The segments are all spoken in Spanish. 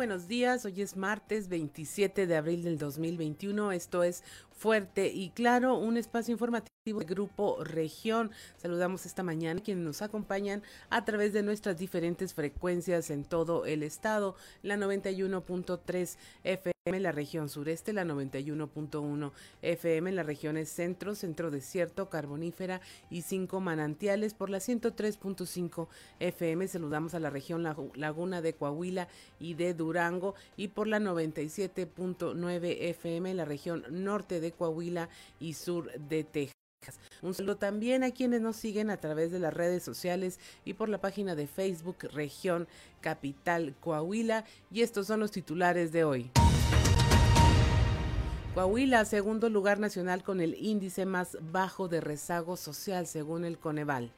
buenos días, hoy es martes 27 de abril del 2021, esto es Fuerte y Claro, un espacio informativo del Grupo Región. Saludamos esta mañana a quienes nos acompañan a través de nuestras diferentes frecuencias en todo el estado, la 91.3 FM en la región sureste, la 91.1 FM en las regiones centro, centro desierto, carbonífera y cinco manantiales por la 103.5 FM. Saludamos a la región Laguna de Coahuila y de Durango y por la 97.9 FM en la región norte de Coahuila y sur de Texas. Un saludo también a quienes nos siguen a través de las redes sociales y por la página de Facebook Región Capital Coahuila. Y estos son los titulares de hoy. Coahuila, segundo lugar nacional con el índice más bajo de rezago social según el Coneval.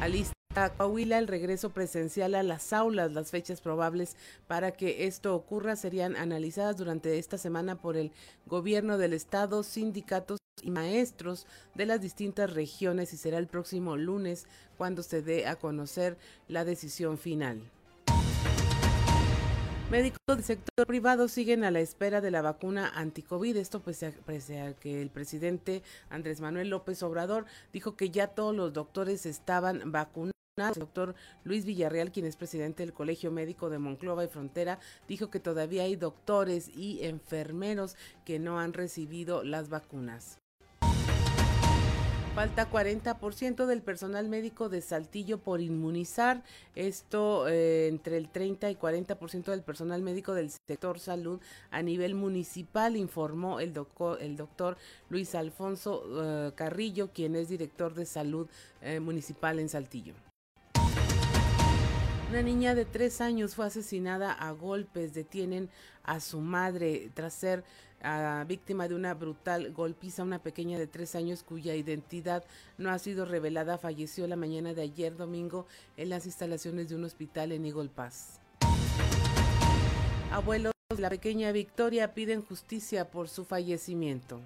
Alista Coahuila el regreso presencial a las aulas. Las fechas probables para que esto ocurra serían analizadas durante esta semana por el gobierno del estado, sindicatos y maestros de las distintas regiones y será el próximo lunes cuando se dé a conocer la decisión final. Médicos del sector privado siguen a la espera de la vacuna anticovid. Esto pese a, que el presidente Andrés Manuel López Obrador dijo que ya todos los doctores estaban vacunados. El doctor Luis Villarreal, quien es presidente del Colegio Médico de Monclova y Frontera, dijo que todavía hay doctores y enfermeros que no han recibido las vacunas. Falta 40% del personal médico de Saltillo por inmunizar. Esto eh, entre el 30 y 40% del personal médico del sector salud a nivel municipal, informó el, doctor, Luis Alfonso eh, Carrillo, quien es director de salud eh, municipal en Saltillo. Una niña de tres años fue asesinada a golpes. Detienen a su madre tras ser ah, víctima de una brutal golpiza. Una pequeña de tres años cuya identidad no ha sido revelada falleció la mañana de ayer domingo en las instalaciones de un hospital en Eagle. Abuelos de la pequeña Victoria piden justicia por su fallecimiento.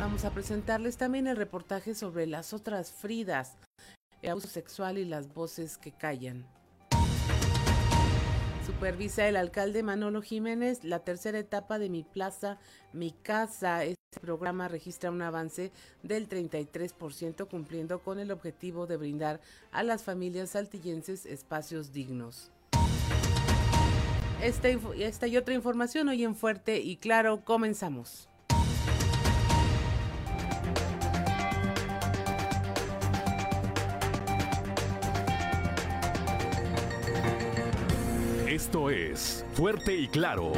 Vamos a presentarles también el reportaje sobre las otras Fridas el abuso sexual y las voces que callan. Supervisa el alcalde Manolo Jiménez la tercera etapa de Mi Plaza, Mi Casa. Este programa registra un avance del 33% cumpliendo con el objetivo de brindar a las familias saltillenses espacios dignos. Esta, esta y otra información hoy en Fuerte y Claro, comenzamos. Esto es Fuerte y Claro.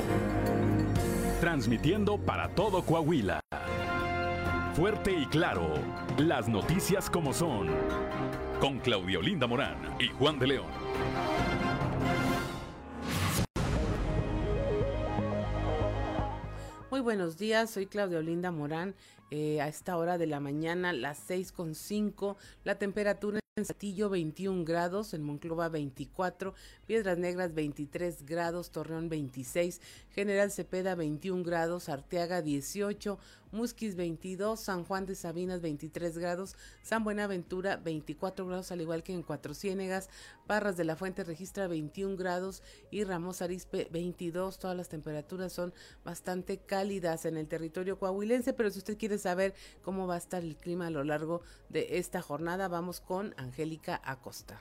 Transmitiendo para todo Coahuila. Fuerte y Claro. Las noticias como son. Con Claudio Linda Morán y Juan de León. Muy buenos días, soy Claudio Linda Morán. Eh, a esta hora de la mañana, las seis con cinco, la temperatura en Saltillo 21 grados, en Monclova 24, Piedras Negras 23 grados, Torreón 26, General Cepeda 21 grados, Arteaga 18, Musquis 22, San Juan de Sabinas 23 grados, San Buenaventura 24 grados, al igual que en Cuatro Ciénegas, Parras de la Fuente registra 21 grados y Ramos Arispe 22. Todas las temperaturas son bastante cálidas en el territorio coahuilense, pero si usted quiere saber cómo va a estar el clima a lo largo de esta jornada, vamos con Angélica Acosta.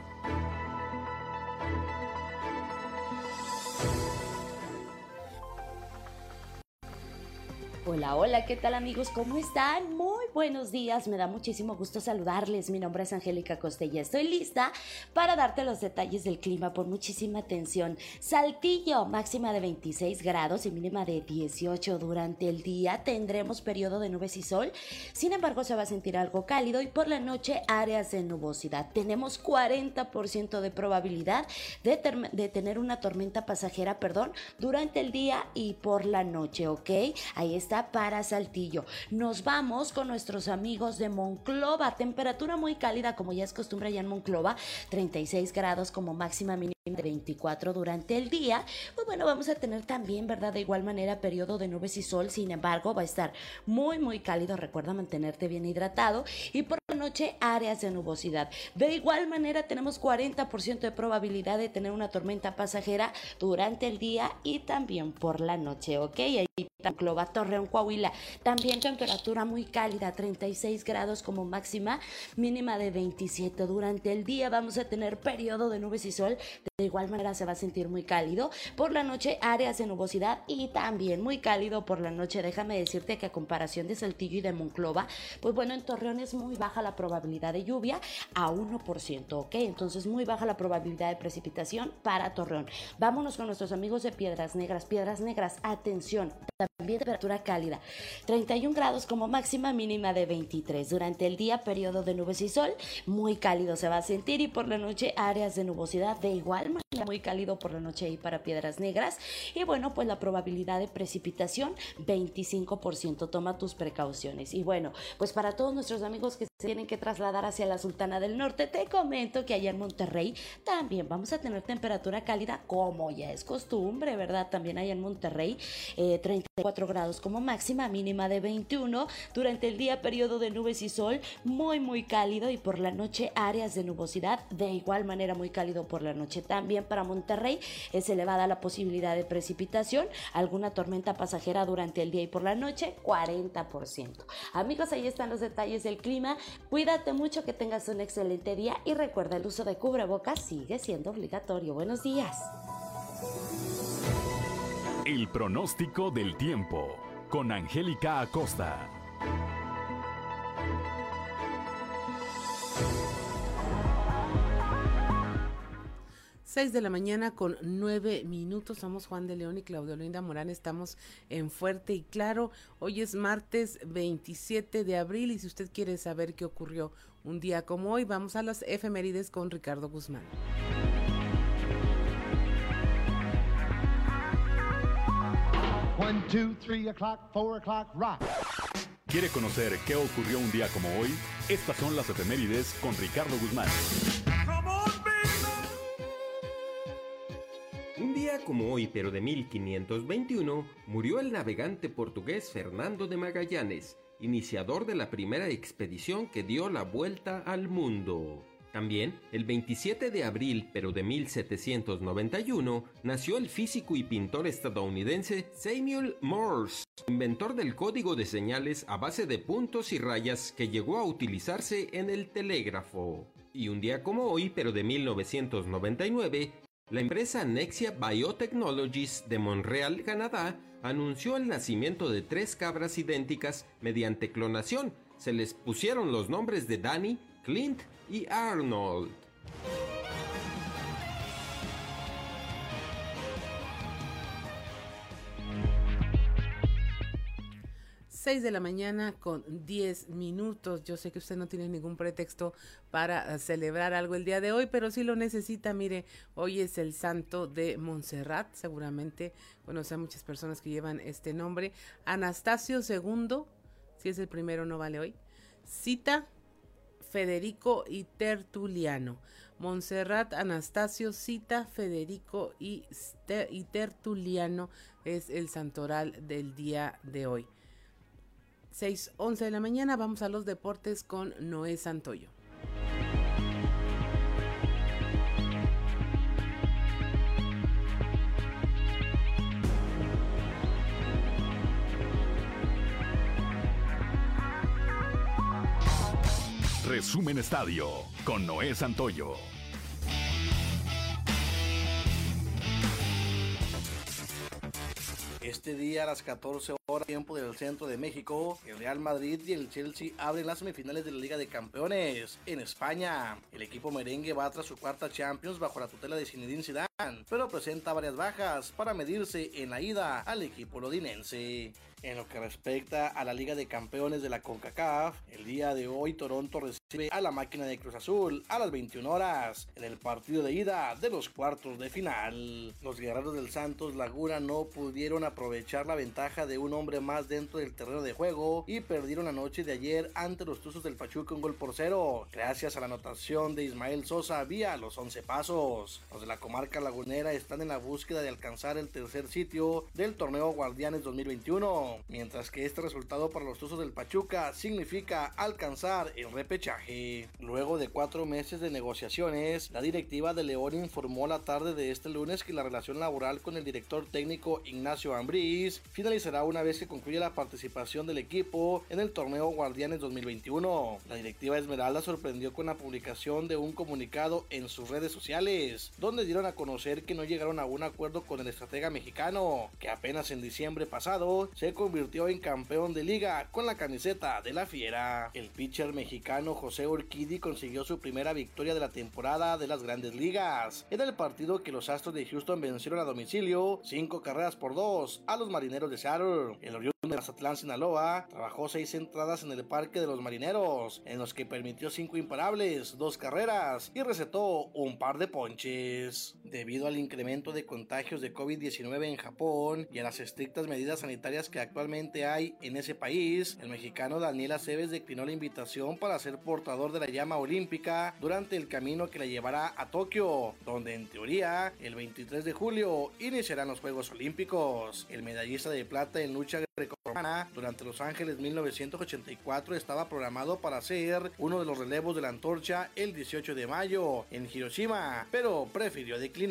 Hola, hola, ¿qué tal amigos? ¿Cómo están? Muy buenos días, me da muchísimo gusto saludarles. Mi nombre es Angélica Costella. Estoy lista para darte los detalles del clima por muchísima atención. Saltillo, máxima de 26 grados y mínima de 18 durante el día. Tendremos periodo de nubes y sol. Sin embargo, se va a sentir algo cálido y por la noche áreas de nubosidad. Tenemos 40% de probabilidad de, tener una tormenta pasajera, perdón, durante el día y por la noche, ¿ok? Ahí está para Saltillo. Nos vamos con nuestro nuestros amigos de Monclova. Temperatura muy cálida, como ya es costumbre allá en Monclova, 36 grados como máxima mínima de 24 durante el día. Pues bueno, vamos a tener también, ¿verdad? De igual manera, periodo de nubes y sol. Sin embargo, va a estar muy, muy cálido. Recuerda mantenerte bien hidratado. Y por la noche, áreas de nubosidad. De igual manera, tenemos 40% de probabilidad de tener una tormenta pasajera durante el día y también por la noche, ¿ok? Ahí Clova, Coahuila. También temperatura muy cálida, 36 grados como máxima, mínima de 27. Durante el día vamos a tener periodo de nubes y sol. De igual manera se va a sentir muy cálido. Por la noche áreas de nubosidad y también muy cálido por la noche. Déjame decirte que a comparación de Saltillo y de Monclova, pues bueno, en Torreón es muy baja la probabilidad de lluvia a 1%, ¿ok? Entonces muy baja la probabilidad de precipitación para Torreón. Vámonos con nuestros amigos de Piedras Negras. Piedras Negras, atención, también temperatura cálida. 31 grados como máxima mínima de 23. Durante el día periodo de nubes y sol, muy cálido se va a sentir y por la noche áreas de nubosidad de igual muy cálido por la noche ahí para Piedras Negras y bueno, pues la probabilidad de precipitación 25%. Toma tus precauciones. Y bueno, pues para todos nuestros amigos que se tienen que trasladar hacia la Sultana del Norte, te comento que allá en Monterrey también vamos a tener temperatura cálida como ya es costumbre, ¿verdad? También allá en Monterrey eh, 34 grados como máxima, mínima de 21. Durante el día periodo de nubes y sol muy muy cálido y por la noche áreas de nubosidad de igual manera muy cálido por la noche. También para Monterrey es elevada la posibilidad de precipitación, alguna tormenta pasajera durante el día y por la noche 40%. Amigos, ahí están los detalles del clima. Cuídate mucho, que tengas un excelente día y recuerda el uso de cubrebocas sigue siendo obligatorio. Buenos días. El pronóstico del tiempo con Angélica Acosta. 6 de la mañana con 9 minutos. Somos Juan de León y Claudio Linda Morán. Estamos en Fuerte y Claro. Hoy es martes 27 de abril y si usted quiere saber qué ocurrió un día como hoy, vamos a las efemérides con Ricardo Guzmán. One, two, three o'clock, four o'clock, rock. ¿Quiere conocer qué ocurrió un día como hoy? Estas son las efemérides con Ricardo Guzmán. Un día como hoy, pero de 1521, murió el navegante portugués Fernando de Magallanes, iniciador de la primera expedición que dio la vuelta al mundo. También, el 27 de abril, pero de 1791, nació el físico y pintor estadounidense Samuel Morse, inventor del código de señales a base de puntos y rayas que llegó a utilizarse en el telégrafo. Y un día como hoy, pero de 1999, la empresa Nexia Biotechnologies de Montreal, Canadá, anunció el nacimiento de tres cabras idénticas mediante clonación. Se les pusieron los nombres de Danny, Clint y Arnold. 6 de la mañana con 10 minutos. Yo sé que usted no tiene ningún pretexto para celebrar algo el día de hoy, pero si lo necesita, mire, hoy es el santo de Montserrat, seguramente conoce a muchas personas que llevan este nombre. Anastasio II, si es el primero, no vale hoy. Cita Federico y Tertuliano. Montserrat, Anastasio, Cita, Federico y Tertuliano es el santoral del día de hoy. 6.11 de la mañana vamos a los deportes con Noé Santoyo. Resumen Estadio con Noé Santoyo. Este día a las 14 horas tiempo del centro de México, el Real Madrid y el Chelsea abren las semifinales de la Liga de Campeones en España. El equipo merengue va tras su cuarta Champions bajo la tutela de Zinedine Zidane, pero presenta varias bajas para medirse en la ida al equipo lodinense. En lo que respecta a la Liga de Campeones de la CONCACAF, el día de hoy Toronto recibe a la máquina de Cruz Azul a las 21 horas en el partido de ida de los cuartos de final. Los guerreros del Santos Laguna no pudieron aprovechar la ventaja de un hombre más dentro del terreno de juego y perdieron la noche de ayer ante los Tuzos del Pachuca un gol por cero, gracias a la anotación de Ismael Sosa vía los 11 pasos. Los de la comarca lagunera están en la búsqueda de alcanzar el tercer sitio del torneo Guardianes 2021, mientras que este resultado para los Tuzos del Pachuca significa alcanzar el repechaje. Luego de cuatro meses de negociaciones, la directiva de León informó la tarde de este lunes que la relación laboral con el director técnico Ignacio Ambriz finalizará una vez que concluya la participación del equipo en el torneo Guardianes 2021. La directiva Esmeralda sorprendió con la publicación de un comunicado en sus redes sociales, donde dieron a conocer que no llegaron a un acuerdo con el estratega mexicano, que apenas en diciembre pasado se convirtió en campeón de liga con la camiseta de la fiera. El pitcher mexicano José Urquidi consiguió su primera victoria de la temporada de las grandes ligas. Era el partido que los Astros de Houston vencieron a domicilio, cinco carreras por dos, a los marineros de Seattle. El de Mazatlán, Sinaloa, trabajó seis entradas en el Parque de los Marineros, en los que permitió cinco imparables, dos carreras y recetó un par de ponches. Debido al incremento de contagios de COVID-19 en Japón y a las estrictas medidas sanitarias que actualmente hay en ese país, el mexicano Daniel Aceves declinó la invitación para ser portador de la llama olímpica durante el camino que la llevará a Tokio, donde en teoría el 23 de julio iniciarán los Juegos Olímpicos. El medallista de plata en lucha durante Los Ángeles 1984 estaba programado para ser uno de los relevos de la antorcha el 18 de mayo en Hiroshima, pero prefirió declinar.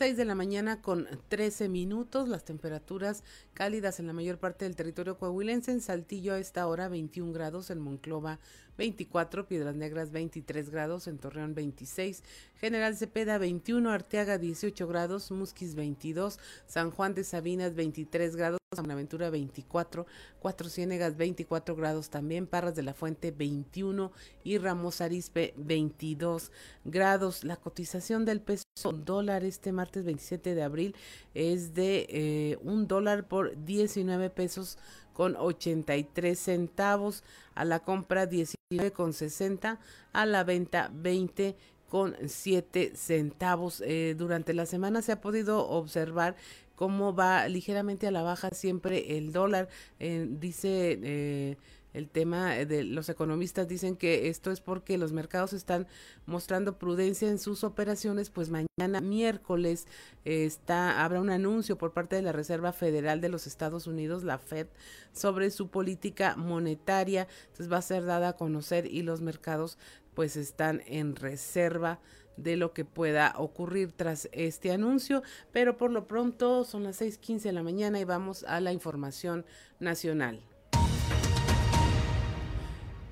6 de la mañana con 13 minutos, las temperaturas cálidas en la mayor parte del territorio coahuilense, en Saltillo a esta hora 21 grados, en Monclova 24, Piedras Negras 23 grados, en Torreón 26, General Cepeda 21, Arteaga 18 grados, Musquis 22, San Juan de Sabinas 23 grados, Buenaventura 24, Cuatro Ciénegas 24 grados también, Parras de la Fuente 21 y Ramos Arispe 22 grados. La cotización del peso dólar este martes 27 de abril es de eh, un dólar por 19 pesos con 83 centavos, a la compra 19 con 60, a la venta 20 con 7 centavos. Eh, durante la semana se ha podido observar cómo va ligeramente a la baja siempre el dólar. Eh, dice eh, el tema de los economistas dicen que esto es porque los mercados están mostrando prudencia en sus operaciones, pues mañana miércoles está habrá un anuncio por parte de la Reserva Federal de los Estados Unidos, la Fed, sobre su política monetaria, entonces va a ser dada a conocer y los mercados pues están en reserva de lo que pueda ocurrir tras este anuncio, pero por lo pronto son las 6:15 de la mañana y vamos a la información nacional.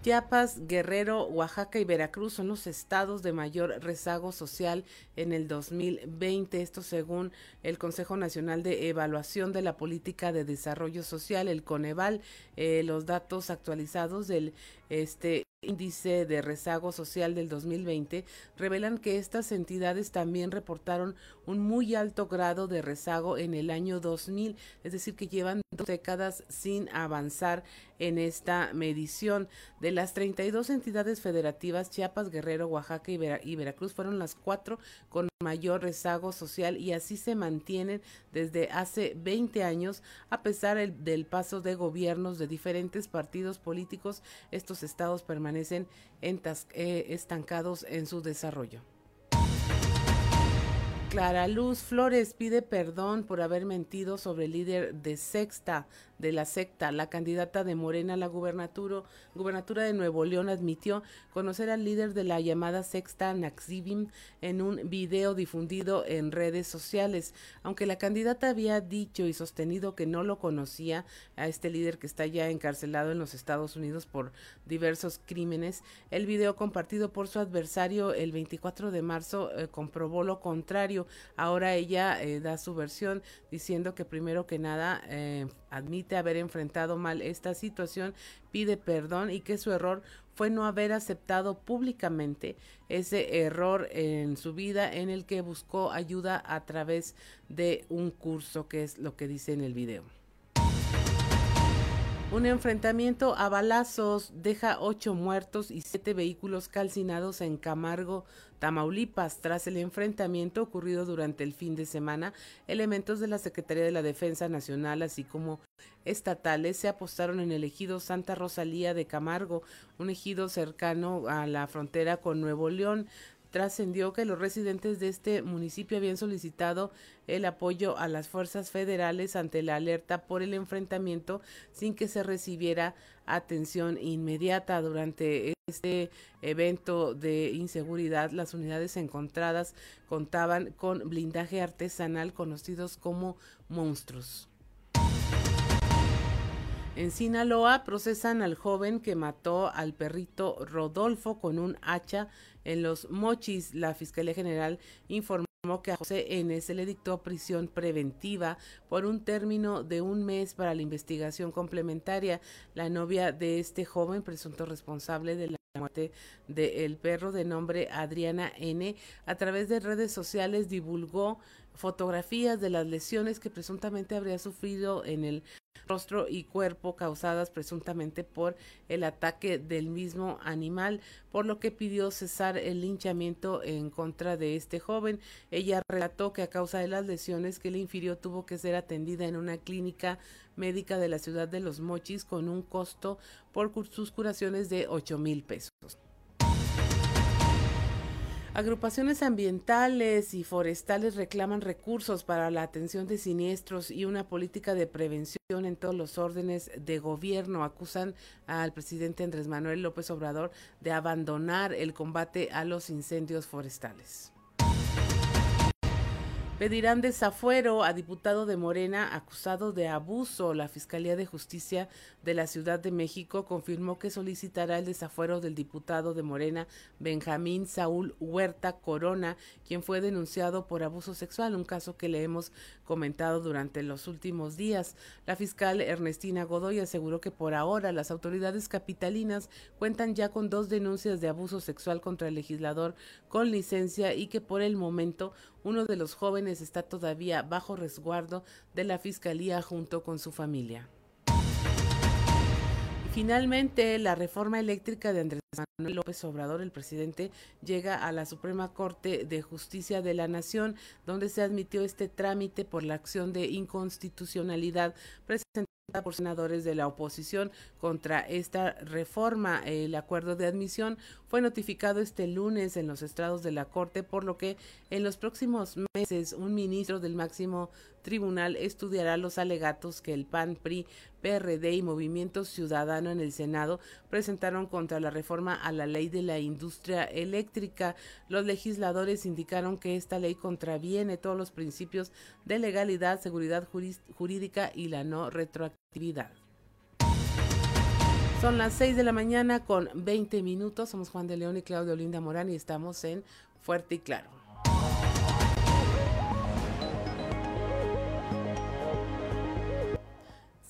Chiapas, Guerrero, Oaxaca y Veracruz son los estados de mayor rezago social en el 2020. Esto según el Consejo Nacional de Evaluación de la Política de Desarrollo Social, el Coneval. Eh, los datos actualizados del este índice de rezago social del 2020 revelan que estas entidades también reportaron un muy alto grado de rezago en el año 2000, es decir, que llevan dos décadas sin avanzar en esta medición. De las 32 entidades federativas, Chiapas, Guerrero, Oaxaca y, Veracruz fueron las cuatro con mayor rezago social y así se mantienen desde hace 20 años a pesar del paso de gobiernos de diferentes partidos políticos. Estos estados permanecen eh, estancados en su desarrollo. Clara Luz Flores pide perdón por haber mentido sobre el líder de Sexta de la secta. La candidata de Morena a la gubernatura, de Nuevo León admitió conocer al líder de la llamada sexta Naxibim en un video difundido en redes sociales. Aunque la candidata había dicho y sostenido que no lo conocía a este líder que está ya encarcelado en los Estados Unidos por diversos crímenes, el video compartido por su adversario el 24 de marzo eh, comprobó lo contrario Ahora ella eh, da su versión diciendo que primero que nada eh, admite haber enfrentado mal esta situación, pide perdón y que su error fue no haber aceptado públicamente ese error en su vida en el que buscó ayuda a través de un curso, que es lo que dice en el video. Un enfrentamiento a balazos deja ocho muertos y siete vehículos calcinados en Camargo, Tamaulipas. Tras el enfrentamiento ocurrido durante el fin de semana, elementos de la Secretaría de la Defensa Nacional, así como estatales, se apostaron en el ejido Santa Rosalía de Camargo, un ejido cercano a la frontera con Nuevo León trascendió que los residentes de este municipio habían solicitado el apoyo a las fuerzas federales ante la alerta por el enfrentamiento sin que se recibiera atención inmediata durante este evento de inseguridad. Las unidades encontradas contaban con blindaje artesanal conocidos como monstruos. En Sinaloa procesan al joven que mató al perrito Rodolfo con un hacha en los mochis. La Fiscalía General informó que a José N. se le dictó prisión preventiva por un término de un mes para la investigación complementaria. La novia de este joven, presunto responsable de la muerte del perro de nombre Adriana N., a través de redes sociales divulgó fotografías de las lesiones que presuntamente habría sufrido en el rostro y cuerpo causadas presuntamente por el ataque del mismo animal, por lo que pidió cesar el linchamiento en contra de este joven. Ella relató que a causa de las lesiones que le infirió tuvo que ser atendida en una clínica médica de la ciudad de Los Mochis con un costo por sus curaciones de ocho mil pesos. Agrupaciones ambientales y forestales reclaman recursos para la atención de siniestros y una política de prevención en todos los órdenes de gobierno. Acusan al presidente Andrés Manuel López Obrador de abandonar el combate a los incendios forestales. Pedirán desafuero a diputado de Morena acusado de abuso. La Fiscalía de Justicia de la Ciudad de México confirmó que solicitará el desafuero del diputado de Morena Benjamín Saúl Huerta Corona, quien fue denunciado por abuso sexual, un caso que le hemos comentado durante los últimos días. La fiscal Ernestina Godoy aseguró que por ahora las autoridades capitalinas cuentan ya con dos denuncias de abuso sexual contra el legislador con licencia y que por el momento uno de los jóvenes está todavía bajo resguardo de la Fiscalía junto con su familia. finalmente, la reforma eléctrica de Andrés Manuel López Obrador, el presidente, llega a la Suprema Corte de Justicia de la Nación, donde se admitió este trámite por la acción de inconstitucionalidad presentada por senadores de la oposición contra esta reforma. El acuerdo de admisión fue notificado este lunes en los estrados de la Corte, por lo que en los próximos meses un ministro del máximo tribunal estudiará los alegatos que el PAN, PRI, PRD y Movimiento Ciudadano en el Senado presentaron contra la reforma a la ley de la industria eléctrica. Los legisladores indicaron que esta ley contraviene todos los principios de legalidad, seguridad jurídica y la no retroactividad. Son las 6 de la mañana con 20 minutos. Somos Juan de León y Claudio Linda Morán y estamos en Fuerte y Claro.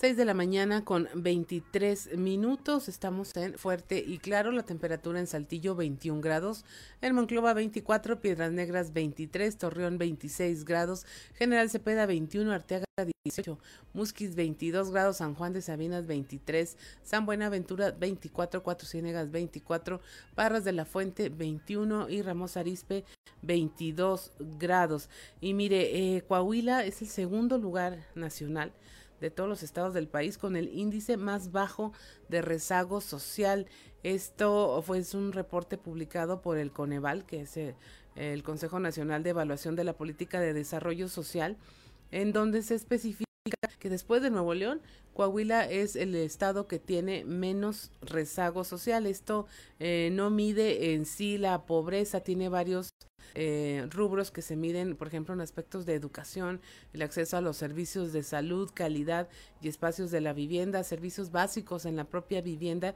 6 de la mañana con 23 minutos. Estamos en Fuerte y Claro. La temperatura en Saltillo 21 grados. En Monclova 24. Piedras Negras 23. Torreón 26 grados. General Cepeda 21. Arteaga 18. Musquis 22 grados. San Juan de Sabinas 23. San Buenaventura 24. Cuatro Ciénegas 24. Parras de la Fuente 21. Y Ramos Arispe 22 grados. Y mire, eh, Coahuila es el segundo lugar nacional de todos los estados del país con el índice más bajo de rezago social. Esto fue un reporte publicado por el Coneval, que es eh, el, Consejo Nacional de Evaluación de la Política de Desarrollo Social, en donde se especifica que después de Nuevo León, Coahuila es el estado que tiene menos rezago social. Esto eh, no mide en sí la pobreza, tiene varios eh, rubros que se miden, por ejemplo, en aspectos de educación, el acceso a los servicios de salud, calidad y espacios de la vivienda, servicios básicos en la propia vivienda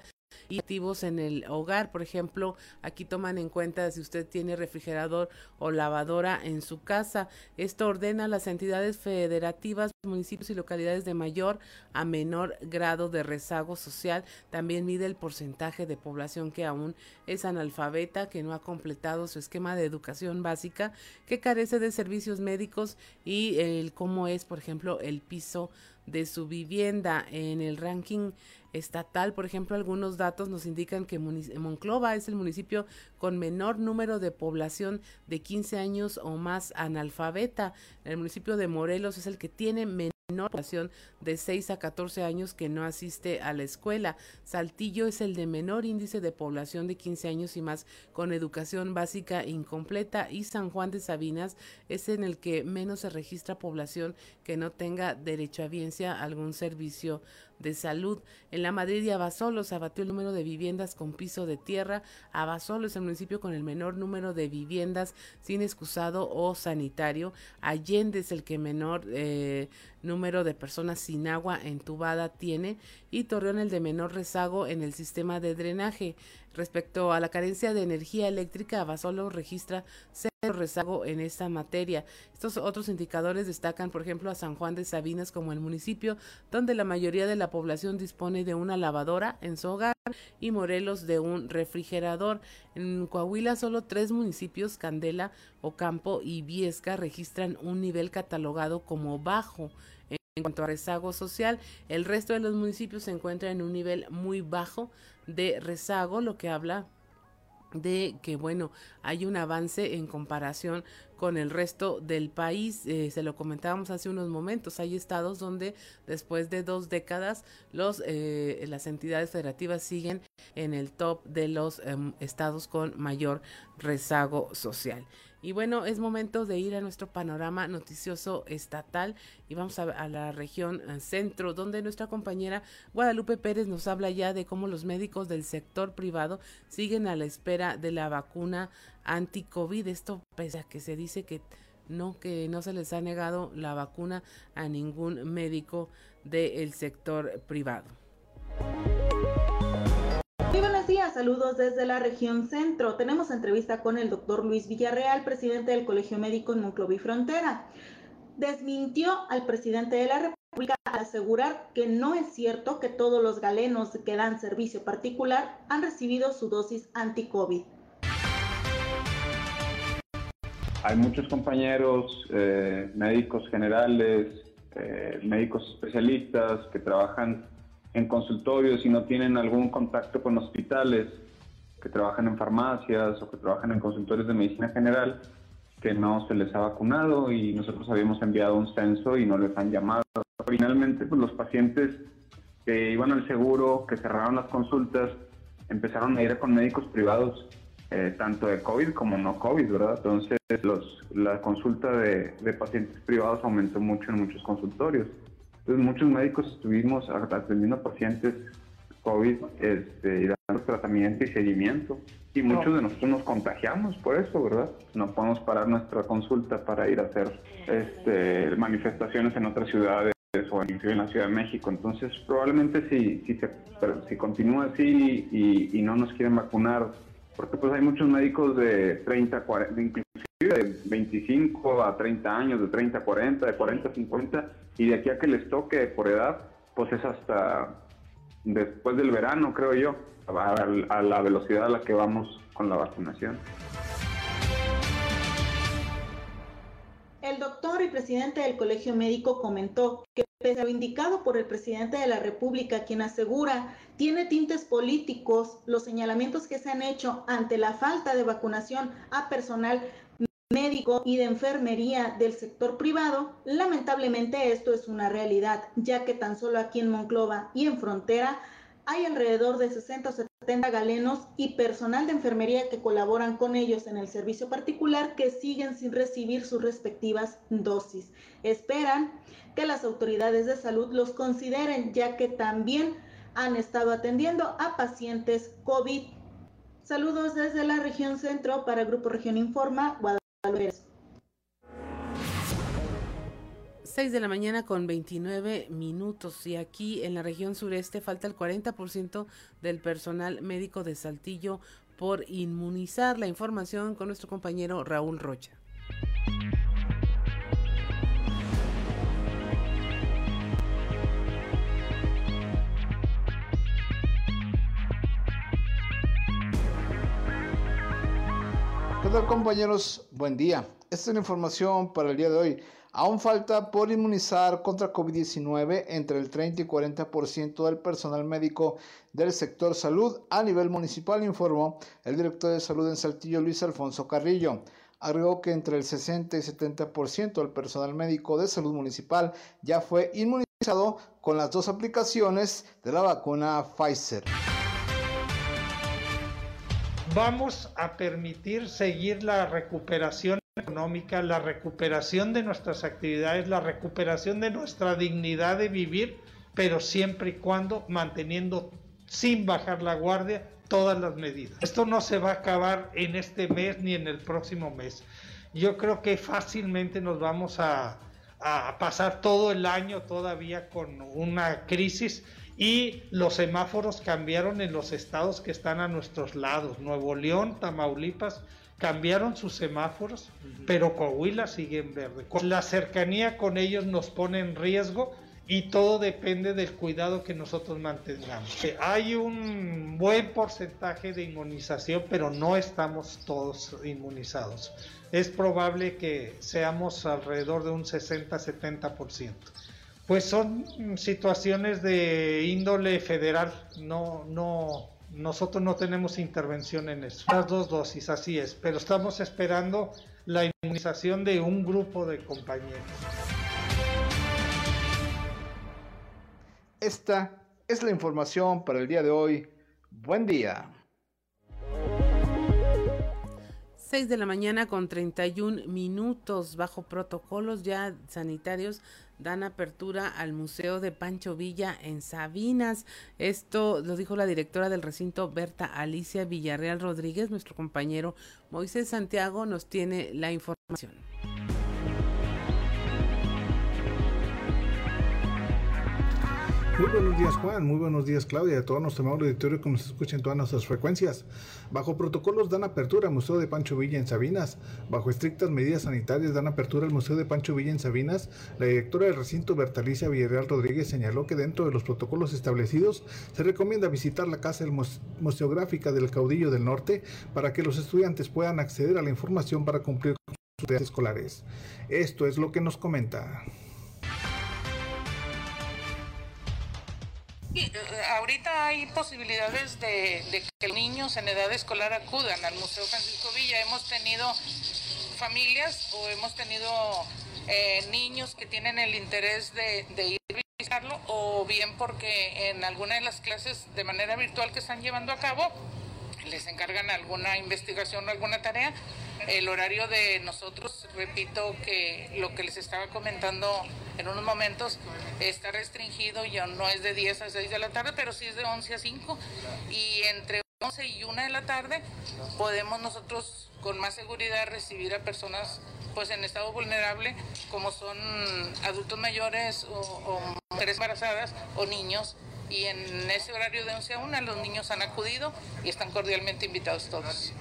y activos en el hogar. Por ejemplo, aquí toman en cuenta si usted tiene refrigerador o lavadora en su casa. Esto ordena a las entidades federativas, municipios y localidades de mayor a menor grado de rezago social. También mide el porcentaje de población que aún es analfabeta, que no ha completado su esquema de educación básica, que carece de servicios médicos y el cómo es, por ejemplo, el piso de su vivienda en el ranking estatal. Por ejemplo, algunos datos nos indican que Monclova es el municipio con menor número de población de 15 años o más analfabeta. El municipio de Morelos es el que tiene menor población de 6 a 14 años que no asiste a la escuela. Saltillo es el de menor índice de población de 15 años y más con educación básica incompleta y San Juan de Sabinas es en el que menos se registra población que no tenga derecho a algún servicio de salud. En la Madrid y se abatió el número de viviendas con piso de tierra. Abasolo es el municipio con el menor número de viviendas sin excusado o sanitario. Allende es el que menor eh, número de personas sin agua entubada tiene y Torreón el de menor rezago en el sistema de drenaje. Respecto a la carencia de energía eléctrica, Abasolo registra en esta materia. Estos otros indicadores destacan, por ejemplo, a San Juan de Sabinas como el municipio donde la mayoría de la población dispone de una lavadora en su hogar y Morelos de un refrigerador. En Coahuila solo tres municipios, Candela, Ocampo y Viesca, registran un nivel catalogado como bajo. En cuanto a rezago social, el resto de los municipios se encuentran en un nivel muy bajo de rezago, lo que habla de que bueno hay un avance en comparación con el resto del país. Eh, se lo comentábamos hace unos momentos. Hay estados donde después de dos décadas los eh, las entidades federativas siguen en el top de los em, estados con mayor rezago social y bueno, es momento de ir a nuestro panorama noticioso estatal y vamos a, la región eh, centro, donde nuestra compañera Guadalupe Pérez nos habla ya de cómo los médicos del sector privado siguen a la espera de la vacuna anti-COVID. Esto pese a que se dice que no, que no se les ha negado la vacuna a ningún médico del sector privado. Muy buenos días, saludos desde la región centro. Tenemos entrevista con el doctor Luis Villarreal, presidente del Colegio Médico en Monclova y Frontera. Desmintió al presidente de la República al asegurar que no es cierto que todos los galenos que dan servicio particular han recibido su dosis anti-COVID. Hay muchos compañeros eh, médicos generales, eh, médicos especialistas que trabajan en consultorios y no tienen algún contacto con hospitales, que trabajan en farmacias o que trabajan en consultorios de medicina general, que no se les ha vacunado y nosotros habíamos enviado un censo y no les han llamado. Finalmente, pues los pacientes que iban al seguro, que cerraron las consultas, empezaron a ir con médicos privados, eh, tanto de COVID como no COVID, ¿verdad? Entonces, los, la consulta de, de pacientes privados aumentó mucho en muchos consultorios. Entonces, muchos médicos estuvimos atendiendo pacientes COVID este, y dando tratamiento y seguimiento. Y muchos de nosotros nos contagiamos por eso, ¿verdad? No podemos parar nuestra consulta para ir a hacer este, manifestaciones en otras ciudades o en la Ciudad de México. Entonces, probablemente si, si, se, si continúa así y, y, no nos quieren vacunar, porque pues hay muchos médicos de 30, 40, inclusive de 25 a 30 años, de 30 a 40, de 40 a 50, y de aquí a que les toque por edad, pues es hasta después del verano, creo yo, a, la velocidad a la que vamos con la vacunación. El doctor y presidente del Colegio Médico comentó que pese a lo indicado por el presidente de la República, quien asegura tiene tintes políticos los señalamientos que se han hecho ante la falta de vacunación a personal médico y de enfermería del sector privado, lamentablemente esto es una realidad, ya que tan solo aquí en Monclova y en Frontera hay alrededor de 60 o 70 galenos y personal de enfermería que colaboran con ellos en el servicio particular que siguen sin recibir sus respectivas dosis. Esperan que las autoridades de salud los consideren, ya que también han estado atendiendo a pacientes COVID. Saludos desde la región centro para Grupo Región Informa, Guadalajara. 6 de la mañana con 29 minutos y aquí en la región sureste falta el 40% del personal médico de Saltillo por inmunizar. La información con nuestro compañero Raúl Rocha. Compañeros? Buen día. Esta es la información para el día de hoy. Aún falta por inmunizar contra COVID-19 entre el 30 y 40% del personal médico del sector salud a nivel municipal, informó el director de salud en Saltillo, Luis Alfonso Carrillo. Agregó que entre el 60 y 70% del personal médico de salud municipal ya fue inmunizado con las dos aplicaciones de la vacuna Pfizer vamos a permitir seguir la recuperación económica, la recuperación de nuestras actividades, la recuperación de nuestra dignidad de vivir, pero siempre y cuando manteniendo sin bajar la guardia todas las medidas. Esto no se va a acabar en este mes ni en el próximo mes. Yo creo que fácilmente nos vamos a, pasar todo el año todavía con una crisis y los semáforos cambiaron en los estados que están a nuestros lados. Nuevo León, Tamaulipas, cambiaron sus semáforos, pero Coahuila sigue en verde. La cercanía con ellos nos pone en riesgo y todo depende del cuidado que nosotros mantengamos. Hay un buen porcentaje de inmunización, pero no estamos todos inmunizados. Es probable que seamos alrededor de un 60-70%. Pues son situaciones de índole federal, no, no, nosotros no tenemos intervención en eso. Las dos dosis, así es, pero estamos esperando la inmunización de un grupo de compañeros. Esta es la información para el día de hoy. Buen día. 6 de la mañana con 31 minutos bajo protocolos ya sanitarios dan apertura al Museo de Pancho Villa en Sabinas. Esto lo dijo la directora del recinto Berta Alicia Villarreal Rodríguez. Nuestro compañero Moisés Santiago nos tiene la información. Muy buenos días Juan, muy buenos días Claudia, a todo nuestro amable auditorio que nos escucha en todas nuestras frecuencias. Bajo protocolos dan apertura al Museo de Pancho Villa en Sabinas. Bajo estrictas medidas sanitarias dan apertura al Museo de Pancho Villa en Sabinas. La directora del recinto Bertalicia Villarreal Rodríguez señaló que dentro de los protocolos establecidos se recomienda visitar la casa museográfica del caudillo del norte para que los estudiantes puedan acceder a la información para cumplir con sus tareas escolares. Esto es lo que nos comenta. Eh, ahorita hay posibilidades de, que niños en edad escolar acudan al Museo Francisco Villa. Hemos tenido familias o hemos tenido eh, niños que tienen el interés de, de ir a visitarlo o bien porque en alguna de las clases de manera virtual que están llevando a cabo les encargan alguna investigación o alguna tarea. El horario de nosotros, repito que lo que les estaba comentando en unos momentos, está restringido, ya no es de 10 a 6 de la tarde, pero sí es de 11 a 5. Y entre 11 y 1 de la tarde podemos nosotros con más seguridad recibir a personas pues en estado vulnerable como son adultos mayores o, mujeres embarazadas o niños y en ese horario de 11 a 1 los niños han acudido y están cordialmente invitados todos. Sí,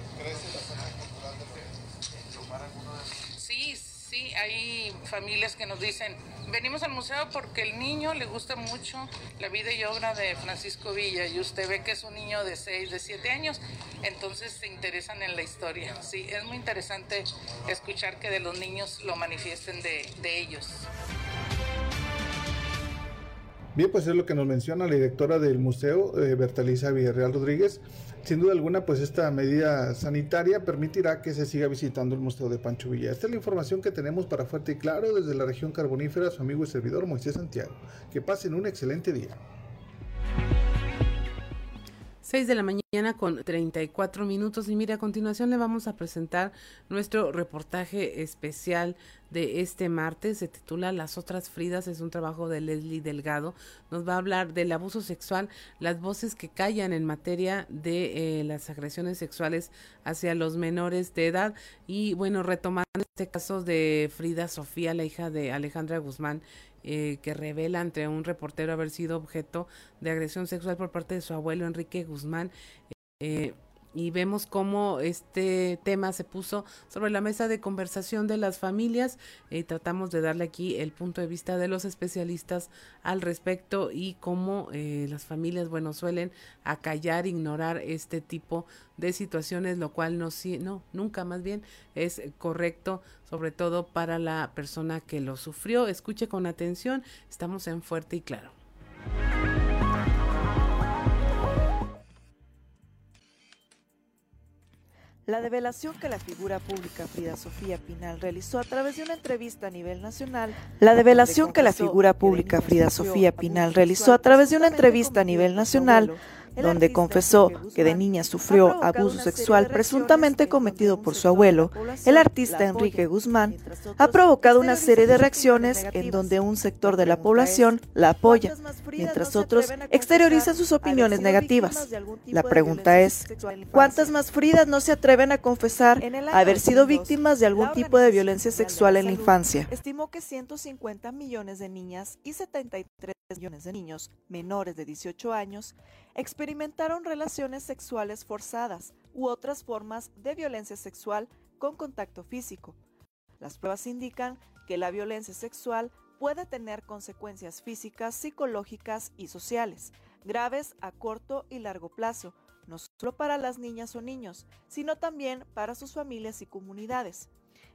sí, hay familias que nos dicen, venimos al museo porque el niño le gusta mucho la vida y obra de Francisco Villa y usted ve que es un niño de 6, de 7 años, entonces se interesan en la historia. Sí, es muy interesante escuchar que de los niños lo manifiesten de, ellos. Bien, pues es lo que nos menciona la directora del museo, eh, Bertalisa Villarreal Rodríguez. Sin duda alguna, pues esta medida sanitaria permitirá que se siga visitando el Museo de Pancho Villa. Esta es la información que tenemos para Fuerte y Claro desde la región carbonífera, su amigo y servidor Moisés Santiago. Que pasen un excelente día. 6 de la mañana con 34 minutos. Y mire a continuación le vamos a presentar nuestro reportaje especial de este martes. Se titula Las otras Fridas. Es un trabajo de Leslie Delgado. Nos va a hablar del abuso sexual las voces que callan en materia de eh, las agresiones sexuales hacia los menores de edad. Y bueno retomando este este caso de Frida Sofía, la hija de Alejandra Guzmán, eh, que revela ante un reportero haber sido objeto de agresión sexual por parte de su abuelo Enrique Guzmán. Eh, y vemos cómo este tema se puso sobre la mesa de conversación de las familias y tratamos de darle aquí el punto de vista de los especialistas al respecto y cómo eh, las familias, bueno, suelen acallar, ignorar este tipo de situaciones, lo cual no, no, nunca más bien es correcto, sobre todo para la persona que lo sufrió. Escuche con atención, estamos en fuerte y claro. La develación que la figura pública Frida Sofía Pinal realizó a través de una entrevista a nivel nacional. La develación que la figura pública Frida Sofía Pinal realizó a través de una entrevista a nivel nacional donde confesó que de niña sufrió abuso sexual presuntamente cometido por su abuelo, el artista Enrique Guzmán, ha provocado una serie de reacciones en donde un sector de la población la apoya, mientras otros exteriorizan sus opiniones negativas. La pregunta es, ¿cuántas más Fridas no se atreven a confesar haber sido víctimas de algún tipo de violencia sexual en la infancia? Estimó que 150 millones de niñas y 73 millones de niños menores de 18 años experimentaron relaciones sexuales forzadas u otras formas de violencia sexual con contacto físico. Las pruebas indican que la violencia sexual puede tener consecuencias físicas, psicológicas y sociales, graves a corto y largo plazo, no solo para las niñas o niños, sino también para sus familias y comunidades.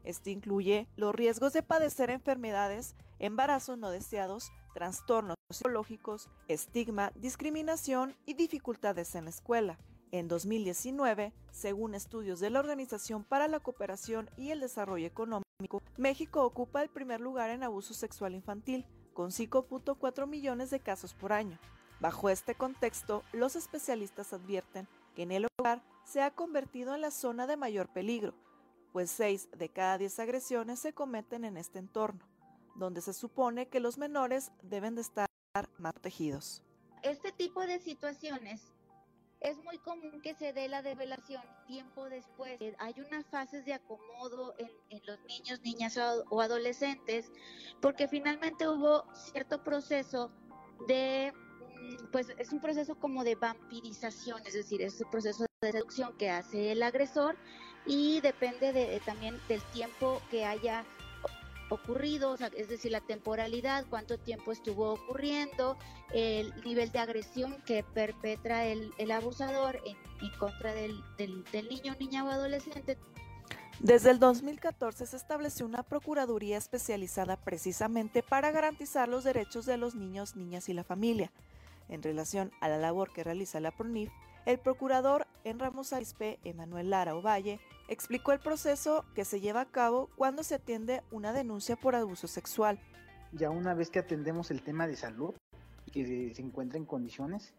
Este incluye los riesgos de padecer enfermedades, embarazos no deseados, trastornos psicológicos, estigma, discriminación y dificultades en la escuela. En 2019, según estudios de la Organización para la Cooperación y el Desarrollo Económico, México ocupa el primer lugar en abuso sexual infantil, con 5.4 millones de casos por año. Bajo este contexto, los especialistas advierten que en el hogar se ha convertido en la zona de mayor peligro, pues 6 de cada 10 agresiones se cometen en este entorno donde se supone que los menores deben de estar más protegidos. Este tipo de situaciones es muy común que se dé la develación tiempo después. Eh, hay unas fases de acomodo en, los niños, niñas o, adolescentes, porque finalmente hubo cierto proceso de, mm, pues es un proceso como de vampirización, es decir, es un proceso de seducción que hace el agresor y depende de, también del tiempo que haya ocurrido, es decir, la temporalidad, cuánto tiempo estuvo ocurriendo, el nivel de agresión que perpetra el, abusador en, contra del, del, niño, niña o adolescente. Desde el 2014 se estableció una Procuraduría especializada precisamente para garantizar los derechos de los niños, niñas y la familia. En relación a la labor que realiza la PRONIF, el procurador en Ramos Arizpe, Emanuel Lara Ovalle, explicó el proceso que se lleva a cabo cuando se atiende una denuncia por abuso sexual. Ya una vez que atendemos el tema de salud, que se encuentra en condiciones,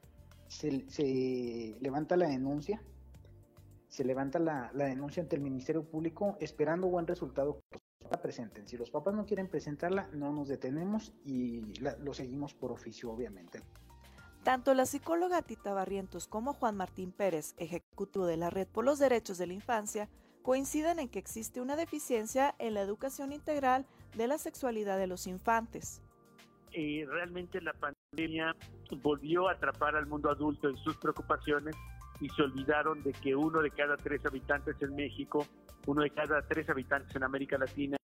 se, levanta la denuncia, se levanta la, denuncia ante el Ministerio Público esperando buen resultado que la presenten. Si los papás no quieren presentarla, no nos detenemos y lo seguimos por oficio, obviamente. Tanto la psicóloga Tita Barrientos como Juan Martín Pérez, ejecutivo de la Red por los Derechos de la Infancia, coinciden en que existe una deficiencia en la educación integral de la sexualidad de los infantes. Realmente la pandemia volvió a atrapar al mundo adulto en sus preocupaciones y se olvidaron de que uno de cada tres habitantes en México, uno de cada tres habitantes en América Latina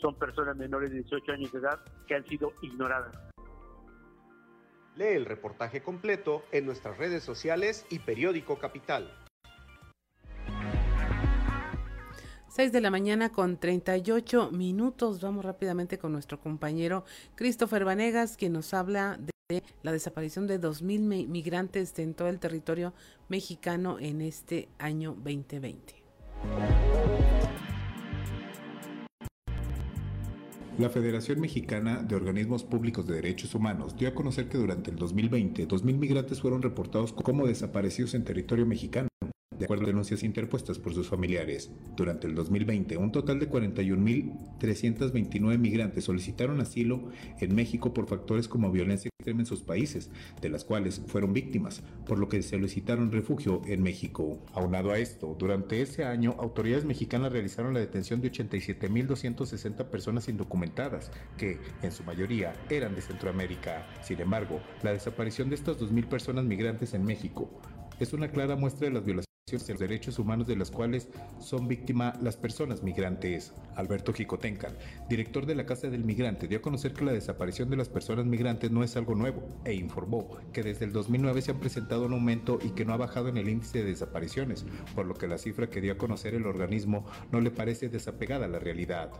son personas menores de 18 años de edad que han sido ignoradas. Lee el reportaje completo en nuestras redes sociales y periódico Capital. 6 de la mañana con 38 minutos. Vamos rápidamente con nuestro compañero Christopher Vanegas, quien nos habla de la desaparición de 2.000 migrantes en todo el territorio mexicano en este año 2020. La Federación Mexicana de Organismos Públicos de Derechos Humanos dio a conocer que durante el 2020, 2.000 migrantes fueron reportados como desaparecidos en territorio mexicano. De acuerdo a denuncias interpuestas por sus familiares. Durante el 2020, un total de 41.329 migrantes solicitaron asilo en México por factores como violencia extrema en sus países, de las cuales fueron víctimas, por lo que solicitaron refugio en México. Aunado a esto, durante ese año, autoridades mexicanas realizaron la detención de 87.260 personas indocumentadas, que, en su mayoría, eran de Centroamérica. Sin embargo, la desaparición de estas 2.000 personas migrantes en México es una clara muestra de las violaciones de los derechos humanos de las cuales son víctimas las personas migrantes. Alberto Jicotencal, director de la Casa del Migrante, dio a conocer que la desaparición de las personas migrantes no es algo nuevo e informó que desde el 2009 se ha presentado un aumento y que no ha bajado en el índice de desapariciones, por lo que la cifra que dio a conocer el organismo no le parece desapegada a la realidad.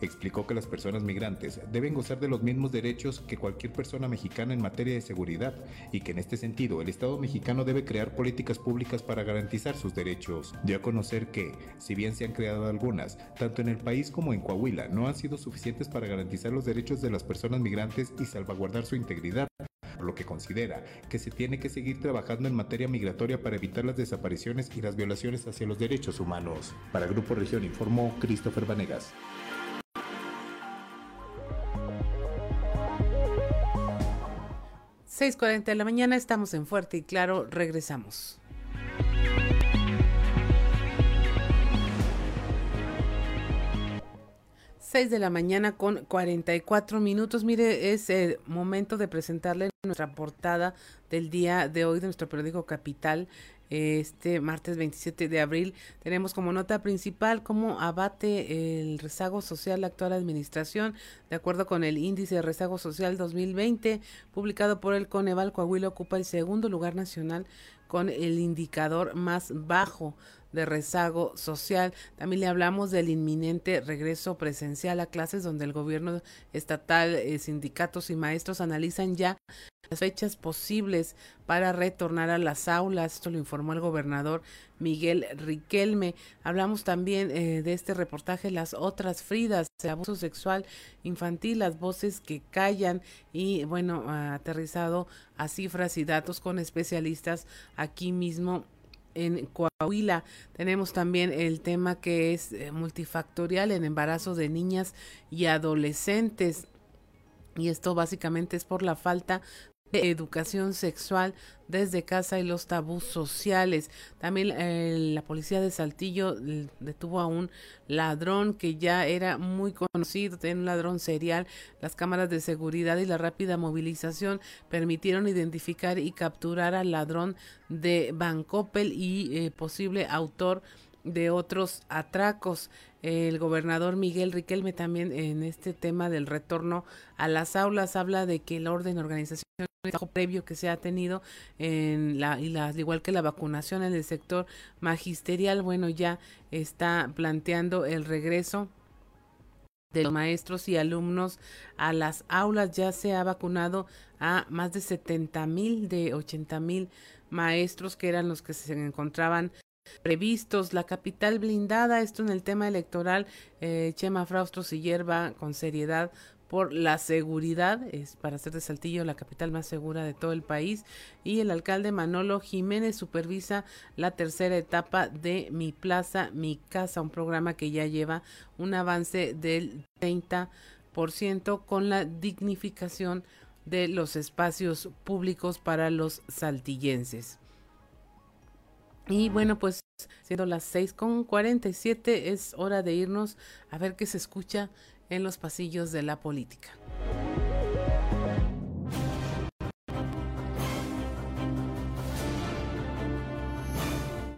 Explicó que las personas migrantes deben gozar de los mismos derechos que cualquier persona mexicana en materia de seguridad y que en este sentido el Estado mexicano debe crear políticas públicas para garantizar sus derechos. Dio a conocer que, si bien se han creado algunas, tanto en el país como en Coahuila, no han sido suficientes para garantizar los derechos de las personas migrantes y salvaguardar su integridad por lo que considera que se tiene que seguir trabajando en materia migratoria para evitar las desapariciones y las violaciones hacia los derechos humanos. Para Grupo Región informó Christopher Vanegas. 6.40 de la mañana, estamos en Fuerte y Claro, regresamos. Seis de la mañana con 44 minutos. Mire, es el momento de presentarle nuestra portada del día de hoy de nuestro periódico Capital este martes 27 de abril. Tenemos como nota principal cómo abate el rezago social la actual administración, de acuerdo con el índice de rezago social 2020, publicado por el Coneval, Coahuila ocupa el segundo lugar nacional con el indicador más bajo de rezago social. También le hablamos del inminente regreso presencial a clases donde el gobierno estatal, eh, sindicatos y maestros analizan ya las fechas posibles para retornar a las aulas. Esto lo informó el gobernador Miguel Riquelme. Hablamos también eh, de este reportaje, las otras Fridas, el abuso sexual infantil, las voces que callan y bueno, aterrizado a cifras y datos con especialistas aquí mismo en Coahuila. Tenemos también el tema que es eh, multifactorial en embarazo de niñas y adolescentes. Y esto básicamente es por la falta de educación sexual desde casa y los tabús sociales. También eh, la policía de Saltillo detuvo a un ladrón que ya era muy conocido, un ladrón serial. Las cámaras de seguridad y la rápida movilización permitieron identificar y capturar al ladrón de Bancopel y eh, posible autor de otros atracos. El gobernador Miguel Riquelme también en este tema del retorno a las aulas habla de que el orden organización previo que se ha tenido en la y al igual que la vacunación en el sector magisterial bueno ya está planteando el regreso de los maestros y alumnos a las aulas ya se ha vacunado a más de 70 mil de 80 mil maestros que eran los que se encontraban previstos. La capital blindada, esto en el tema electoral, eh, Chema Fraustro se hierva con seriedad por la seguridad, es para ser de Saltillo la capital más segura de todo el país, y el alcalde Manolo Jiménez supervisa la tercera etapa de Mi Plaza, Mi Casa, un programa que ya lleva un avance del 30% con la dignificación de los espacios públicos para los saltillenses. Y bueno, pues siendo las seis con siete es hora de irnos a ver qué se escucha en los pasillos de la política.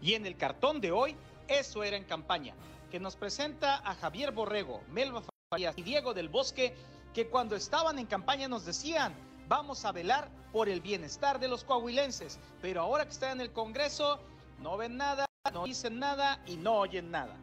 Y en el cartón de hoy, eso era en campaña, que nos presenta a Javier Borrego, Melba Farías y Diego del Bosque, que cuando estaban en campaña nos decían, vamos a velar por el bienestar de los coahuilenses, pero ahora que están en el Congreso, no ven nada, no dicen nada y no oyen nada.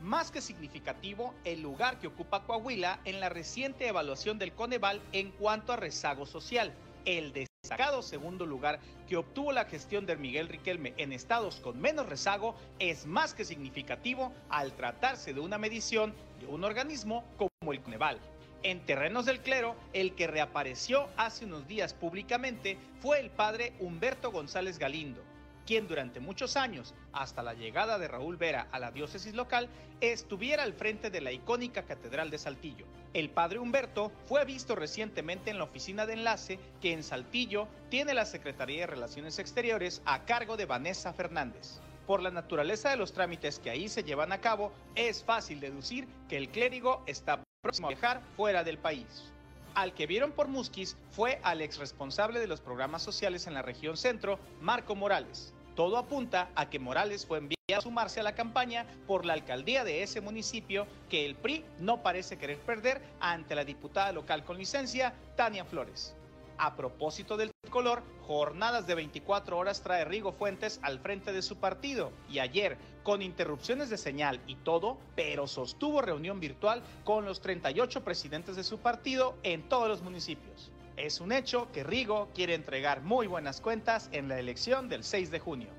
Más que significativo el lugar que ocupa Coahuila en la reciente evaluación del Coneval en cuanto a rezago social. El destacado segundo lugar que obtuvo la gestión de Miguel Riquelme en estados con menos rezago es más que significativo al tratarse de una medición de un organismo como el Coneval. En terrenos del clero, el que reapareció hace unos días públicamente fue el padre Humberto González Galindo, quien durante muchos años, hasta la llegada de Raúl Vera a la diócesis local, estuviera al frente de la icónica Catedral de Saltillo. El padre Humberto fue visto recientemente en la oficina de enlace que en Saltillo tiene la Secretaría de Relaciones Exteriores a cargo de Vanessa Fernández. Por la naturaleza de los trámites que ahí se llevan a cabo, es fácil deducir que el clérigo está próximo a viajar fuera del país. Al que vieron por Musquis fue al ex responsable de los programas sociales en la región centro, Marco Morales. Todo apunta a que Morales fue enviado a sumarse a la campaña por la alcaldía de ese municipio que el PRI no parece querer perder ante la diputada local con licencia, Tania Flores. A propósito del color, jornadas de 24 horas trae Rigo Fuentes al frente de su partido y ayer, con interrupciones de señal y todo, pero sostuvo reunión virtual con los 38 presidentes de su partido en todos los municipios. Es un hecho que Rigo quiere entregar muy buenas cuentas en la elección del 6 de junio.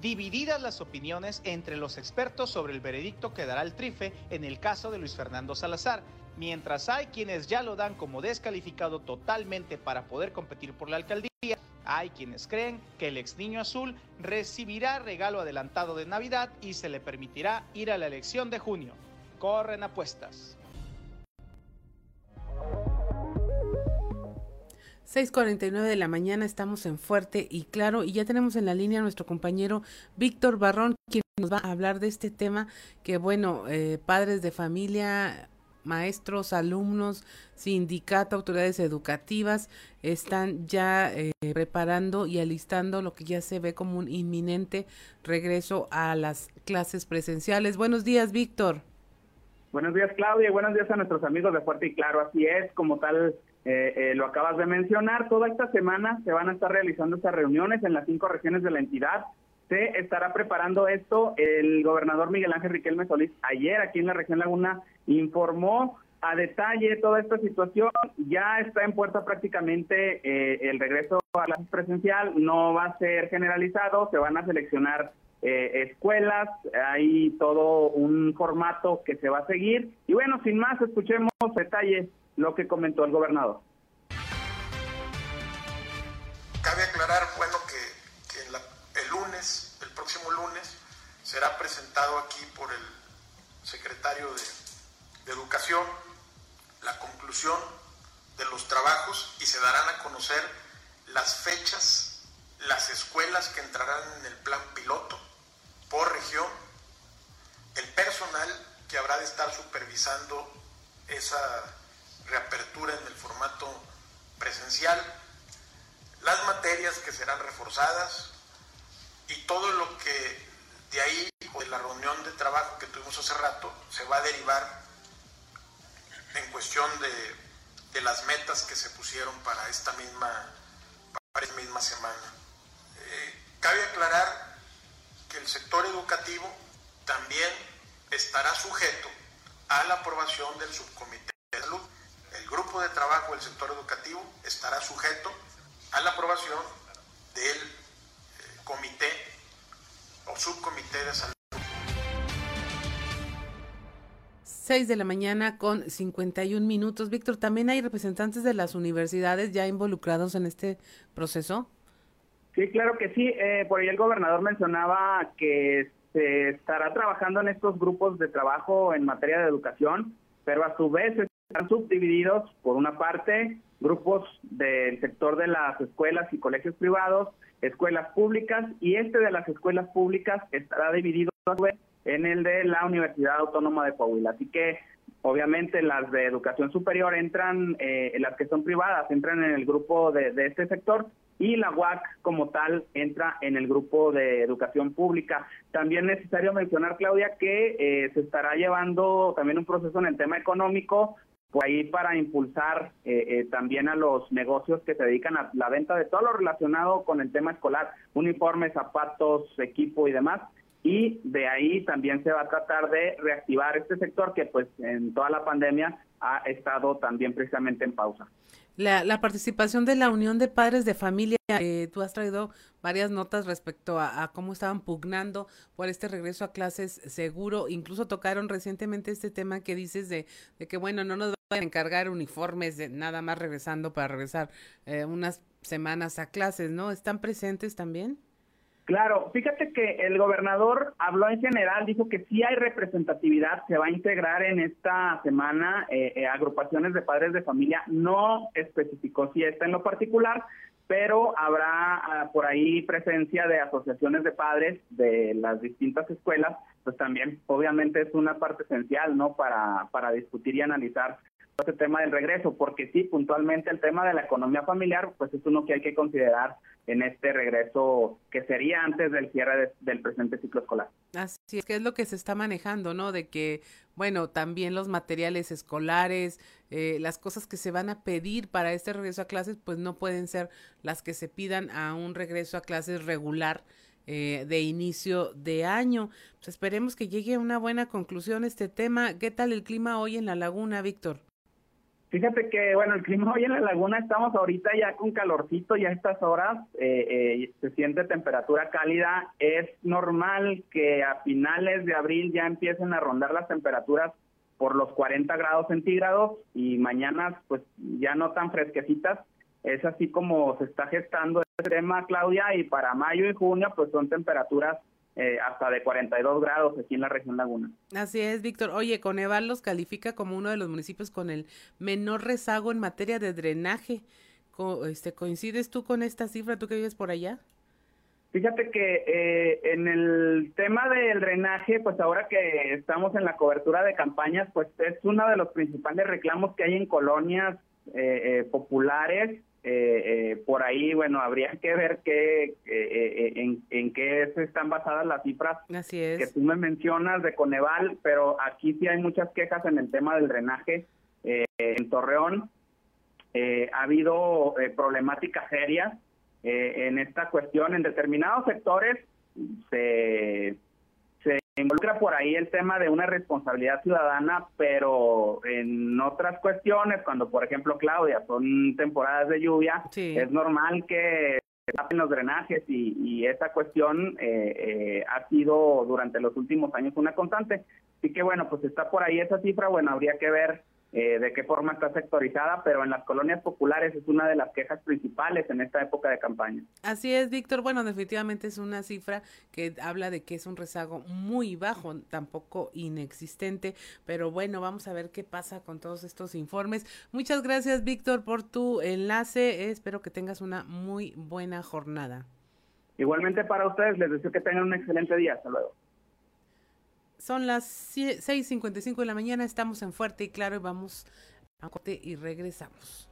Divididas las opiniones entre los expertos sobre el veredicto que dará el trife en el caso de Luis Fernando Salazar, mientras hay quienes ya lo dan como descalificado totalmente para poder competir por la alcaldía, hay quienes creen que el ex niño azul recibirá regalo adelantado de Navidad y se le permitirá ir a la elección de junio. Corren apuestas. 6:49 de la mañana estamos en Fuerte y Claro y ya tenemos en la línea a nuestro compañero Víctor Barrón quien nos va a hablar de este tema que bueno, eh, padres de familia, maestros, alumnos, sindicato, autoridades educativas están ya eh, preparando y alistando lo que ya se ve como un inminente regreso a las clases presenciales. Buenos días, Víctor. Buenos días, Claudia, buenos días a nuestros amigos de Fuerte y Claro. Así es, como tal eh, eh, lo acabas de mencionar, toda esta semana se van a estar realizando estas reuniones en las cinco regiones de la entidad. Se estará preparando esto. El gobernador Miguel Ángel Riquelme Solís ayer aquí en la región Laguna informó a detalle toda esta situación. Ya está en puerta prácticamente eh, el regreso a la presencial. No va a ser generalizado, se van a seleccionar escuelas, hay todo un formato que se va a seguir. Y bueno, sin más, escuchemos detalles lo que comentó el gobernador. Cabe aclarar, bueno, que, el lunes, el próximo lunes, será presentado aquí por el secretario de, de Educación la conclusión de los trabajos y se darán a conocer las fechas, las escuelas que entrarán en el plan piloto por región, el personal que habrá de estar supervisando esa reapertura en el formato presencial, las materias que serán reforzadas y todo lo que de ahí, de la reunión de trabajo que tuvimos hace rato, se va a derivar en cuestión de, de las metas que se pusieron para esta misma, para esta misma semana. Eh, cabe aclarar que el sector educativo también estará sujeto a la aprobación del subcomité de salud grupo de trabajo del sector educativo estará sujeto a la aprobación del eh, comité o subcomité de salud. 6 de la mañana con 51 minutos. Víctor, ¿también hay representantes de las universidades ya involucrados en este proceso? Sí, claro que sí. Eh, por ahí el gobernador mencionaba que se estará trabajando en estos grupos de trabajo en materia de educación, pero a su vez están subdivididos, por una parte, grupos del sector de las escuelas y colegios privados, escuelas públicas, y este de las escuelas públicas estará dividido en el de la Universidad Autónoma de Coahuila. Así que, obviamente, las de educación superior entran, eh, las que son privadas, entran en el grupo de, este sector, y la UAC como tal entra en el grupo de educación pública. También es necesario mencionar, Claudia, que eh, se estará llevando también un proceso en el tema económico por ahí para impulsar eh, eh, también a los negocios que se dedican a la venta de todo lo relacionado con el tema escolar, uniformes, zapatos, equipo y demás. Y de ahí también se va a tratar de reactivar este sector que pues en toda la pandemia ha estado también precisamente en pausa. La, participación de la Unión de Padres de Familia, eh, tú has traído varias notas respecto a, cómo estaban pugnando por este regreso a clases seguro, incluso tocaron recientemente este tema que dices de que bueno, no nos encargar uniformes nada más regresando para regresar eh, unas semanas a clases, ¿no? ¿Están presentes también? Claro, fíjate que el gobernador habló en general, dijo que sí hay representatividad, se va a integrar en esta semana eh, eh, agrupaciones de padres de familia, no especificó si está en lo particular, pero habrá ah, por ahí presencia de asociaciones de padres de las distintas escuelas, pues también obviamente es una parte esencial, ¿no? Para, para discutir y analizar este tema del regreso, porque sí, puntualmente el tema de la economía familiar, pues es uno que hay que considerar en este regreso que sería antes del cierre del presente ciclo escolar. Así es que es lo que se está manejando, ¿no? De que, bueno, también los materiales escolares, eh, las cosas que se van a pedir para este regreso a clases, pues no pueden ser las que se pidan a un regreso a clases regular. Eh, de inicio de año. Pues esperemos que llegue a una buena conclusión este tema. ¿Qué tal el clima hoy en la laguna, Víctor? Fíjate que, bueno, el clima hoy en la laguna estamos ahorita ya con calorcito, ya a estas horas eh, eh, se siente temperatura cálida. Es normal que a finales de abril ya empiecen a rondar las temperaturas por los 40 grados centígrados y mañana pues ya no tan fresquecitas. Es así como se está gestando este tema, Claudia, y para mayo y junio pues son temperaturas eh, hasta de 42 grados aquí en la región Laguna. Así es, Víctor. Oye, Coneval los califica como uno de los municipios con el menor rezago en materia de drenaje. este, ¿Coincides tú con esta cifra, tú que vives por allá? Fíjate que eh, en el tema del drenaje, pues ahora que estamos en la cobertura de campañas, pues es uno de los principales reclamos que hay en colonias eh, populares eh, eh, por ahí, bueno, habría que ver qué, eh, en, en, qué se están basadas las cifras que tú me mencionas de Coneval, pero aquí sí hay muchas quejas en el tema del drenaje en Torreón. ha habido problemáticas serias en esta cuestión. En determinados sectores se involucra por ahí el tema de una responsabilidad ciudadana, pero en otras cuestiones, cuando por ejemplo Claudia, son temporadas de lluvia, es normal que se tapen los drenajes y, y esa cuestión eh, eh, ha sido durante los últimos años una constante. Así que bueno, pues está por ahí esa cifra, bueno, habría que ver eh, de qué forma está sectorizada, pero en las colonias populares es una de las quejas principales en esta época de campaña. Así es, Víctor. Bueno, definitivamente es una cifra que habla de que es un rezago muy bajo, tampoco inexistente, pero bueno, vamos a ver qué pasa con todos estos informes. Muchas gracias, Víctor, por tu enlace. Espero que tengas una muy buena jornada. Igualmente para ustedes, les deseo que tengan un excelente día. Hasta luego. Son las 6.55 de la mañana, estamos en Fuerte y Claro y vamos a corte y regresamos.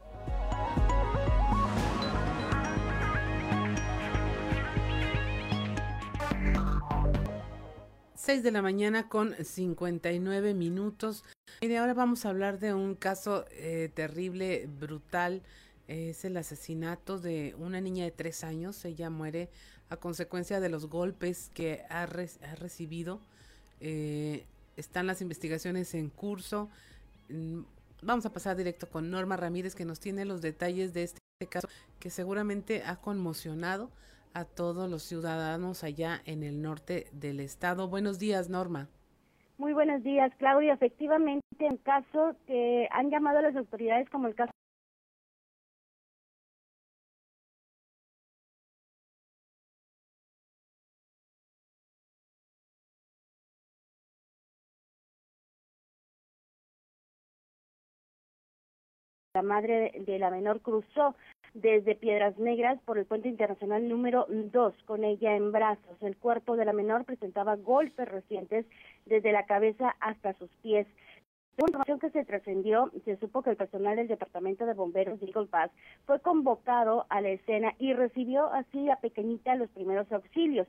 Seis de la mañana con 59 minutos. Mire, ahora vamos a hablar de un caso eh, terrible, brutal. Es el asesinato de una niña de tres años. Ella muere a consecuencia de los golpes que ha, ha recibido eh, están las investigaciones en curso. Mm, vamos a pasar directo con Norma Ramírez que nos tiene los detalles de este caso que seguramente ha conmocionado a todos los ciudadanos allá en el norte del estado. Buenos días, Norma. Muy buenos días, Claudia. Efectivamente, en caso que han llamado a las autoridades como el caso la madre de la menor cruzó desde Piedras Negras por el puente internacional número 2 con ella en brazos. El cuerpo de la menor presentaba golpes recientes desde la cabeza hasta sus pies. La información que se trascendió, se supo que el personal del Departamento de Bomberos de Eagle Pass fue convocado a la escena y recibió así a pequeñita los primeros auxilios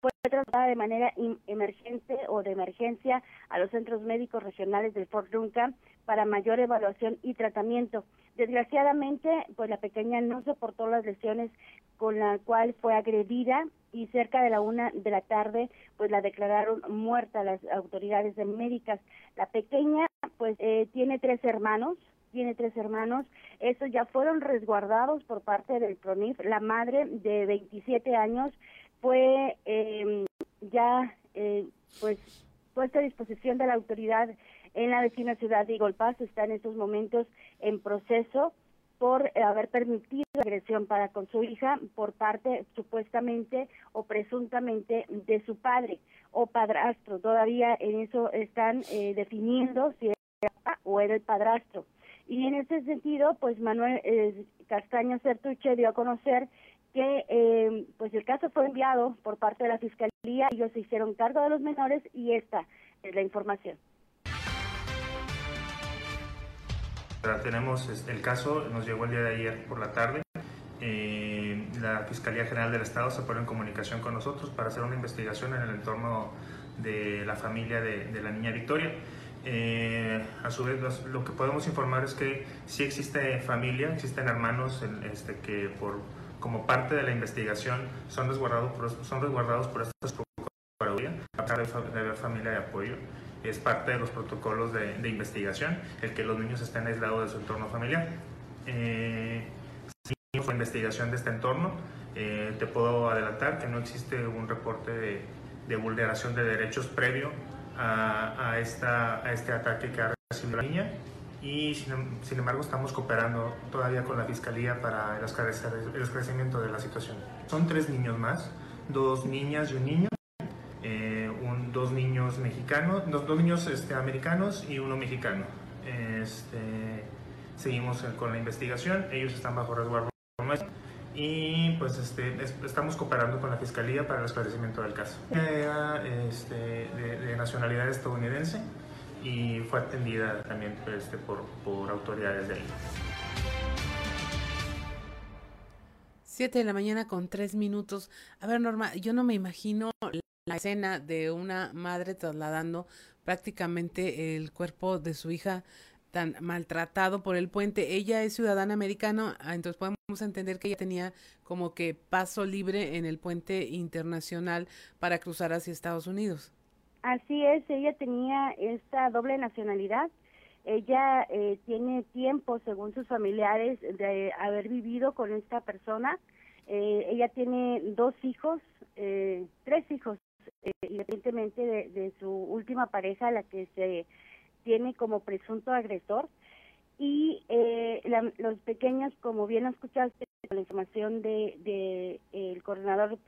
fue trasladada de manera emergente o de emergencia a los centros médicos regionales del Fort Duncan para mayor evaluación y tratamiento. Desgraciadamente, pues la pequeña no soportó las lesiones con la cual fue agredida y cerca de la una de la tarde, pues la declararon muerta las autoridades médicas. La pequeña, pues eh, tiene tres hermanos, tiene tres hermanos. Estos ya fueron resguardados por parte del PRONIF. La madre de 27 años fue eh, ya eh, pues puesta a disposición de la autoridad en la vecina ciudad de Igolpaz, está en estos momentos en proceso por haber permitido la agresión para con su hija por parte supuestamente o presuntamente de su padre o padrastro. Todavía en eso están eh, definiendo si era o era el padrastro. Y en ese sentido, pues Manuel eh, Castaño Certuche dio a conocer que eh, pues el caso fue enviado por parte de la Fiscalía, ellos se hicieron cargo de los menores y esta es la información. Tenemos el caso, nos llegó el día de ayer por la tarde. Eh, la Fiscalía General del Estado se pone en comunicación con nosotros para hacer una investigación en el entorno de la familia de, la niña Victoria. Eh, a su vez, lo que podemos informar es que sí existe familia, existen hermanos este, que por, como parte de la investigación son resguardados por, son resguardados por estas a pesar de haber familia de apoyo es parte de los protocolos de, investigación, el que los niños estén aislados de su entorno familiar. Eh, la investigación de este entorno. Eh, te puedo adelantar que no existe un reporte de, vulneración de derechos previo a, esta, a este ataque que ha recibido la niña y sin, embargo estamos cooperando todavía con la Fiscalía para el esclarecimiento de la situación. Son tres niños más, dos niñas y un niño dos niños mexicanos, dos, dos niños este, americanos y uno mexicano. Este, seguimos con la investigación, ellos están bajo resguardo y pues este, estamos cooperando con la Fiscalía para el esclarecimiento del caso. Era este, de, nacionalidad estadounidense y fue atendida también por, por autoridades de ahí. 7 de la mañana con tres minutos. A ver, Norma, yo no me imagino la escena de una madre trasladando prácticamente el cuerpo de su hija tan maltratado por el puente. Ella es ciudadana americana, ah, entonces podemos entender que ella tenía como que paso libre en el puente internacional para cruzar hacia Estados Unidos. Así es, ella tenía esta doble nacionalidad. Ella eh, tiene tiempo, según sus familiares, de haber vivido con esta persona. Eh, ella tiene dos hijos, eh, tres hijos, eh, independientemente de, su última pareja, la que se tiene como presunto agresor. Y eh, los pequeños, como bien escuchaste, la información de, de el coordinador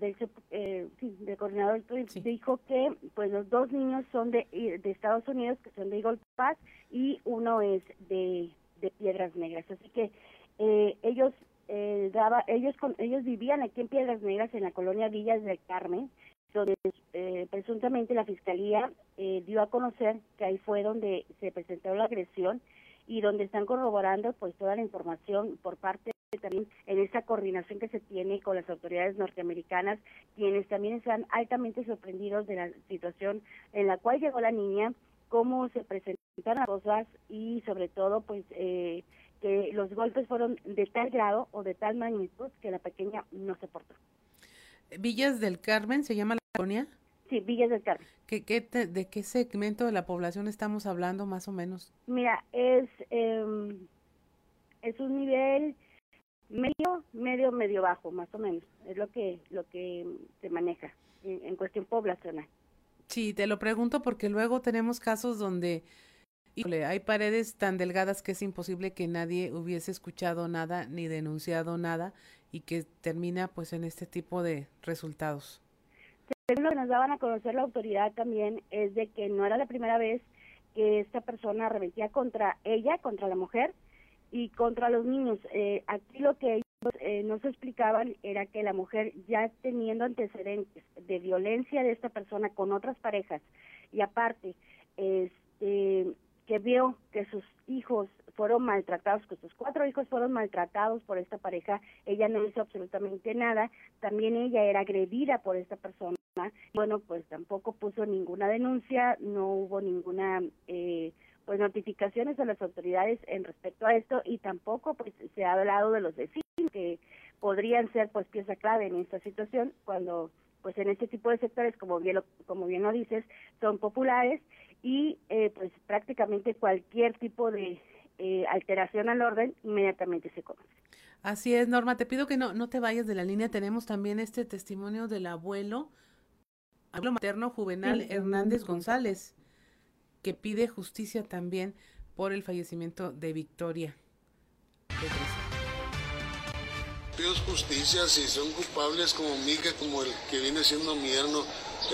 del, eh, sí, del coordinador dijo que pues los dos niños son de, de Estados Unidos, que son de Eagle Pass, y uno es de, de Piedras Negras. Así que eh, ellos eh, daba, ellos con, ellos vivían aquí en Piedras Negras en la colonia Villas del Carmen donde eh, presuntamente la fiscalía eh, dio a conocer que ahí fue donde se presentó la agresión y donde están corroborando pues toda la información por parte también en esa coordinación que se tiene con las autoridades norteamericanas quienes también están altamente sorprendidos de la situación en la cual llegó la niña cómo se presentaron las cosas y sobre todo pues eh, que los golpes fueron de tal grado o de tal magnitud que la pequeña no se portó. Villas del Carmen se llama la colonia. Sí, Villas del Carmen. ¿Qué, qué ¿De qué segmento de la población estamos hablando más o menos? Mira, es, eh, es un nivel medio, medio, medio bajo, más o menos. Es lo que, lo que se maneja en, en cuestión poblacional. Sí, te lo pregunto porque luego tenemos casos donde híjole, hay paredes tan delgadas que es imposible que nadie hubiese escuchado nada ni denunciado nada y que termina pues en este tipo de resultados. Lo que nos daban a conocer la autoridad también es de que no era la primera vez que esta persona arremetía contra ella, contra la mujer y contra los niños. Eh, aquí lo que ellos eh, nos explicaban era que la mujer ya teniendo antecedentes de violencia de esta persona con otras parejas y aparte este, que vio que sus hijos fueron maltratados, que sus cuatro hijos fueron maltratados por esta pareja, ella no hizo absolutamente nada, también ella era agredida por esta persona, bueno, pues tampoco puso ninguna denuncia, no hubo ninguna eh, pues notificaciones a las autoridades en respecto a esto y tampoco pues se ha hablado de los vecinos que podrían ser pues pieza clave en esta situación cuando pues en este tipo de sectores como bien lo, como bien lo dices son populares y eh, pues prácticamente cualquier tipo de eh, alteración al orden, inmediatamente se conoce. Así es, Norma, te pido que no, no te vayas de la línea. Tenemos también este testimonio del abuelo, abuelo materno Juvenal Hernández González, que pide justicia también por el fallecimiento de Victoria. Pido justicia si son culpables como Mica, como el que viene siendo mi yerno,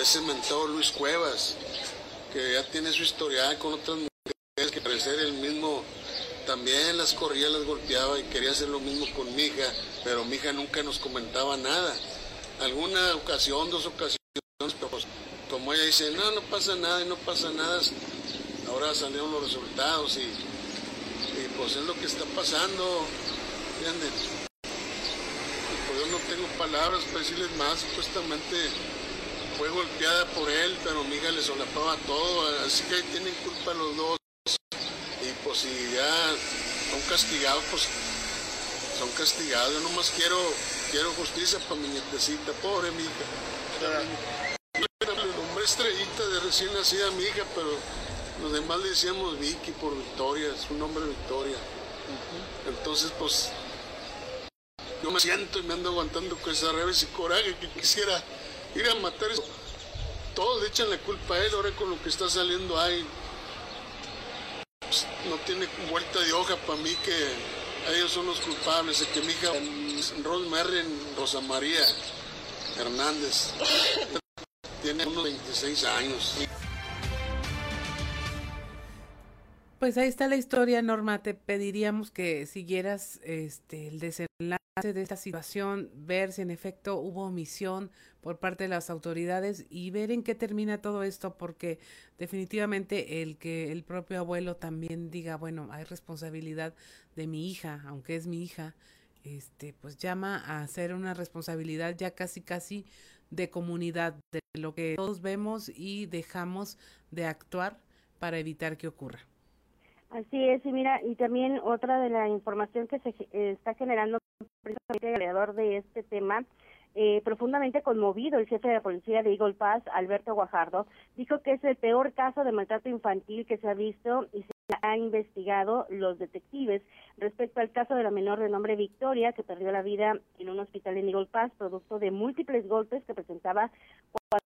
ese mentado Luis Cuevas, que ya tiene su historial con otras mujeres que parecer el mismo también las corría, las golpeaba y quería hacer lo mismo con mi hija, pero mi hija nunca nos comentaba nada. Alguna ocasión, dos ocasiones, pero pues, como ella dice, no, no pasa nada y no pasa nada, ahora salieron los resultados y, pues es lo que está pasando, ¿entienden? pues yo no tengo palabras para decirles más, supuestamente fue golpeada por él, pero mi hija le solapaba todo, así que ahí tienen culpa los dos pues si ya son castigados, pues son castigados. Yo nomás quiero, quiero justicia para mi nietecita, pobre mi hija. Yo le nombré estrellita de recién nacida mi hija, pero los demás le decíamos Vicky por Victoria, es un nombre Victoria. Entonces, pues, yo me siento y me ando aguantando con esa revés y coraje que quisiera ir a matar. Todos le echan la culpa a él ahora con lo que está saliendo ahí no tiene vuelta de hoja para mí que ellos son los culpables, de que mi hija Rosemary Rosa María Hernández tiene unos 26 años. Pues ahí está la historia, Norma. Te pediríamos que siguieras este, el desenlace de esta situación, ver si en efecto hubo omisión por parte de las autoridades y ver en qué termina todo esto, porque definitivamente el que el propio abuelo también diga, bueno, hay responsabilidad de mi hija, aunque es mi hija, este, pues llama a ser una responsabilidad ya casi casi de comunidad, de lo que todos vemos y dejamos de actuar para evitar que ocurra. Así es, y mira, y también otra de la información que se está generando precisamente alrededor de este tema, eh, profundamente conmovido, el jefe de la policía de Eagle Pass, Alberto Guajardo, dijo que es el peor caso de maltrato infantil que se ha visto y se ha investigado los detectives respecto al caso de la menor de nombre Victoria, que perdió la vida en un hospital en Eagle Pass, producto de múltiples golpes que presentaba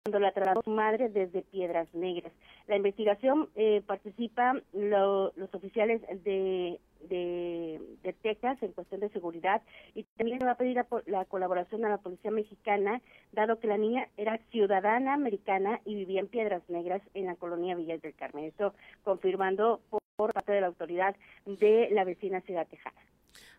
cuando la trasladó su madre desde Piedras Negras. La investigación eh, participa los oficiales de, de, Texas en cuestión de seguridad y también va a pedir la, colaboración a la policía mexicana, dado que la niña era ciudadana americana y vivía en Piedras Negras en la colonia Villas del Carmen. Esto confirmando por parte de la autoridad de la vecina ciudad tejana.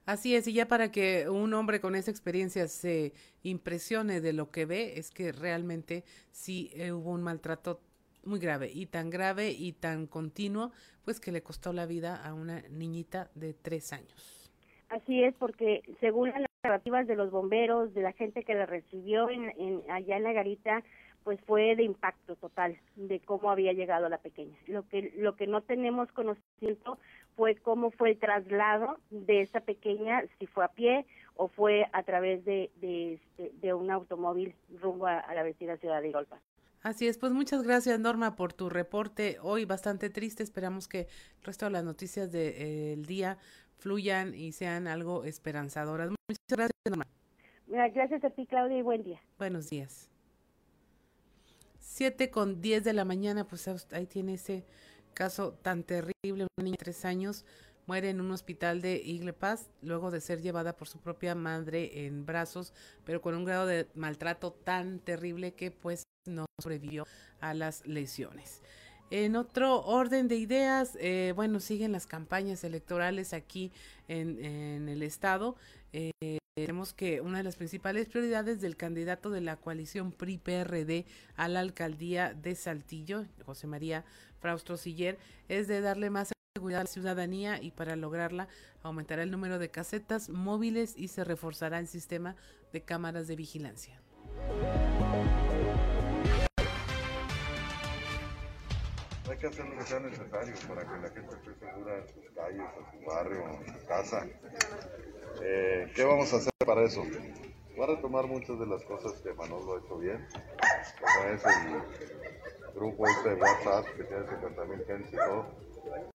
Así es, y ya para que un hombre con esa experiencia se impresione de lo que ve, es que realmente sí eh, hubo un maltrato muy grave y tan grave y tan continuo, pues que le costó la vida a una niñita de tres años. Así es, porque según las narrativas de los bomberos, de la gente que la recibió en, allá en la garita, pues fue de impacto total de cómo había llegado la pequeña. Lo que lo que no tenemos conocimiento fue cómo fue el traslado de esa pequeña, si fue a pie o fue a través de, de, este, un automóvil rumbo a, la vecina ciudad de Golpa. Así es, pues muchas gracias Norma por tu reporte hoy bastante triste. Esperamos que el resto de las noticias del día fluyan y sean algo esperanzadoras. Muchas gracias Norma. Gracias a ti Claudia y buen día. Buenos días. Siete con diez de la mañana, pues ahí tiene ese caso tan terrible, una niña de tres años muere en un hospital de Igle Paz luego de ser llevada por su propia madre en brazos, pero con un grado de maltrato tan terrible que pues no sobrevivió a las lesiones. En otro orden de ideas, eh, bueno, siguen las campañas electorales aquí en, en el estado. Eh, tenemos que una de las principales prioridades del candidato de la coalición PRI-PRD a la alcaldía de Saltillo, José María Fraustro Siller, es de darle más seguridad a la ciudadanía y para lograrla aumentará el número de casetas móviles y se reforzará el sistema de cámaras de vigilancia. Hay que hacer lo que sea necesario para que la gente esté segura en sus calles, en su barrio, en su casa. Eh, ¿Qué vamos a hacer para eso? Voy a retomar muchas de las cosas que Manolo ha hecho bien, como es el grupo este de WhatsApp que tiene 50 mil gente y todo,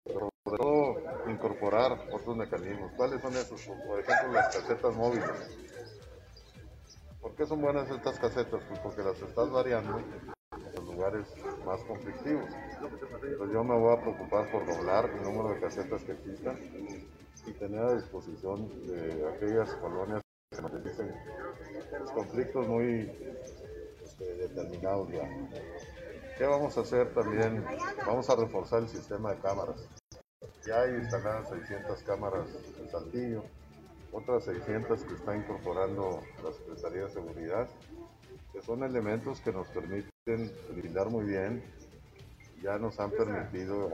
pero sobre todo incorporar otros mecanismos. ¿Cuáles son esos? Por ejemplo, las casetas móviles. ¿Por qué son buenas estas casetas? Pues porque las estás variando en los lugares más conflictivos. Entonces yo me voy a preocupar por doblar el número de casetas que existan y tener a disposición de aquellas colonias que se materialicen conflictos muy este, determinados ya. ¿Qué vamos a hacer también? Vamos a reforzar el sistema de cámaras. Ya hay instaladas 600 cámaras en Saltillo, otras 600 que está incorporando la Secretaría de Seguridad, que son elementos que nos permiten brindar muy bien. Ya nos han permitido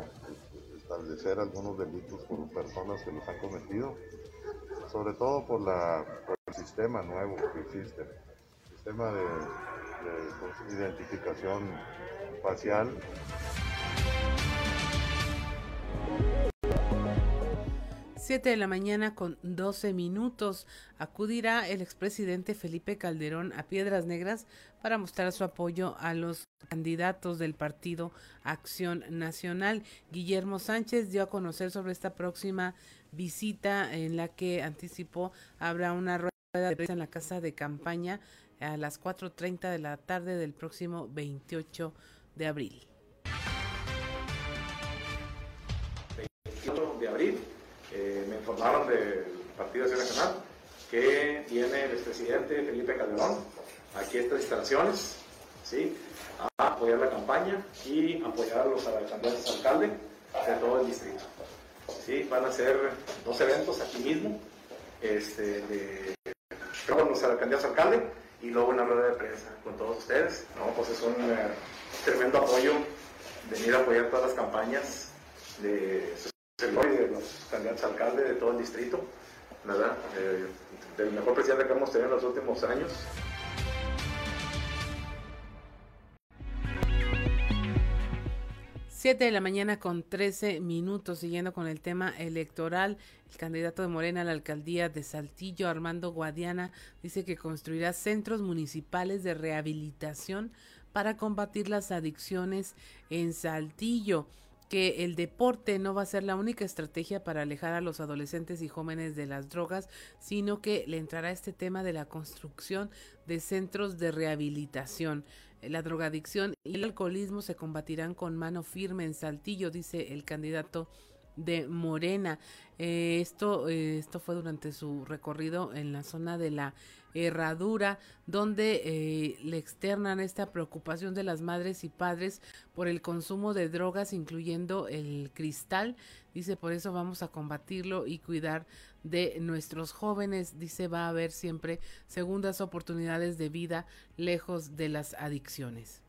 establecer algunos delitos por personas que los han cometido, sobre todo por, la, por el sistema nuevo que existe, sistema de identificación 7 de la mañana con 12 minutos acudirá el expresidente Felipe Calderón a Piedras Negras para mostrar su apoyo a los candidatos del partido Acción Nacional. Guillermo Sánchez dio a conocer sobre esta próxima visita en la que anticipó habrá una rueda de prensa en la casa de campaña a las 4.30 de la tarde del próximo 28 de abril. 28 de abril eh, me informaron del Partido Acción Nacional que viene el expresidente Felipe Calderón aquí a estas instalaciones, ¿sí? a apoyar la campaña y apoyar a los candidatos a alcalde de todo el distrito. ¿sí? Van a ser dos eventos aquí mismo, este, de, con los candidatos a alcalde y luego una rueda de prensa con todos ustedes. No, pues es un eh, tremendo apoyo venir a apoyar todas las campañas de los candidatos a alcalde de todo el distrito, ¿verdad? Eh, del mejor presidente que hemos tenido en los últimos años. Siete de la mañana con 13 minutos, siguiendo con el tema electoral. El candidato de Morena a la alcaldía de Saltillo, Armando Guadiana, dice que construirá centros municipales de rehabilitación para combatir las adicciones en Saltillo que el deporte no va a ser la única estrategia para alejar a los adolescentes y jóvenes de las drogas, sino que le entrará este tema de la construcción de centros de rehabilitación. La drogadicción y el alcoholismo se combatirán con mano firme en Saltillo, dice el candidato de Morena. Eh, esto, eh, esto fue durante su recorrido en la zona de la Herradura, donde eh, le externan esta preocupación de las madres y padres por el consumo de drogas, incluyendo el cristal. Dice, por eso vamos a combatirlo y cuidar de nuestros jóvenes. Dice, va a haber siempre segundas oportunidades de vida lejos de las adicciones.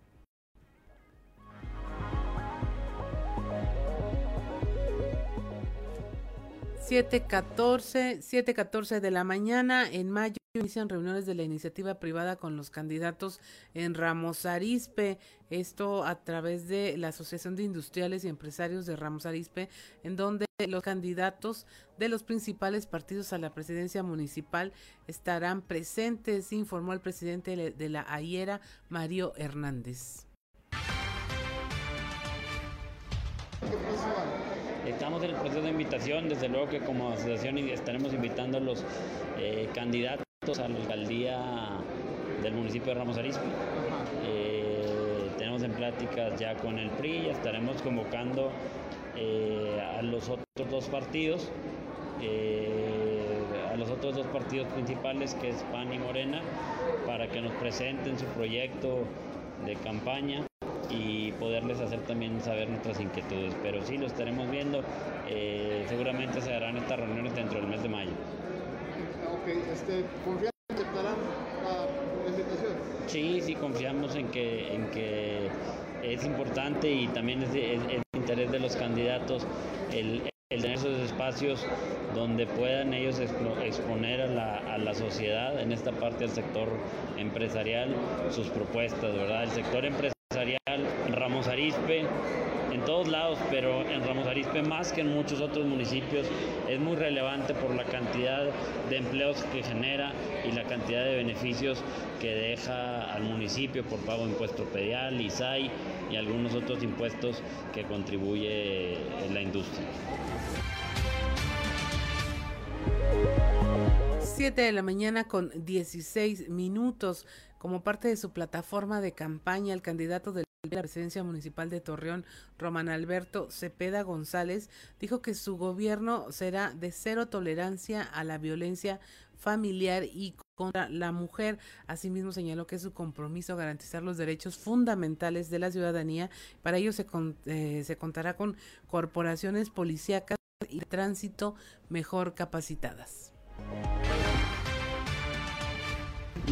7:14, 7:14 de la mañana en mayo inician reuniones de la iniciativa privada con los candidatos en Ramos Arispe, esto a través de la Asociación de Industriales y Empresarios de Ramos Arispe, en donde los candidatos de los principales partidos a la presidencia municipal estarán presentes, informó el presidente de la AIERA, Mario Hernández. Estamos en el proceso de invitación, desde luego que como asociación estaremos invitando a los eh, candidatos a la alcaldía del municipio de Ramos Arizpe. Eh, tenemos en pláticas ya con el PRI, y estaremos convocando eh, a los otros dos partidos, a los otros dos partidos principales que es PAN y Morena, para que nos presenten su proyecto de campaña y poderles hacer también saber nuestras inquietudes. Pero sí, lo estaremos viendo. Eh, seguramente se harán estas reuniones dentro del mes de mayo. Ok, este, ¿confían en que aceptarán la invitación? Sí, sí, confiamos en que, en que es importante y también es, de, interés de los candidatos el, el tener esos espacios donde puedan ellos exponer a la, a la, sociedad, en esta parte del sector empresarial, sus propuestas, ¿verdad? El sector empresarial Ramos Arizpe, en todos lados, pero en Ramos Arizpe más que en muchos otros municipios es muy relevante por la cantidad de empleos que genera y la cantidad de beneficios que deja al municipio por pago de impuesto pedial, ISAI y algunos otros impuestos que contribuye la industria. 7 de la mañana con 16 minutos. Como parte de su plataforma de campaña, el candidato del la presidencia municipal de Torreón, Román Alberto Cepeda González, dijo que su gobierno será de cero tolerancia a la violencia familiar y contra la mujer. Asimismo señaló que es su compromiso garantizar los derechos fundamentales de la ciudadanía. Para ello se, eh, se contará con corporaciones policíacas y tránsito mejor capacitadas.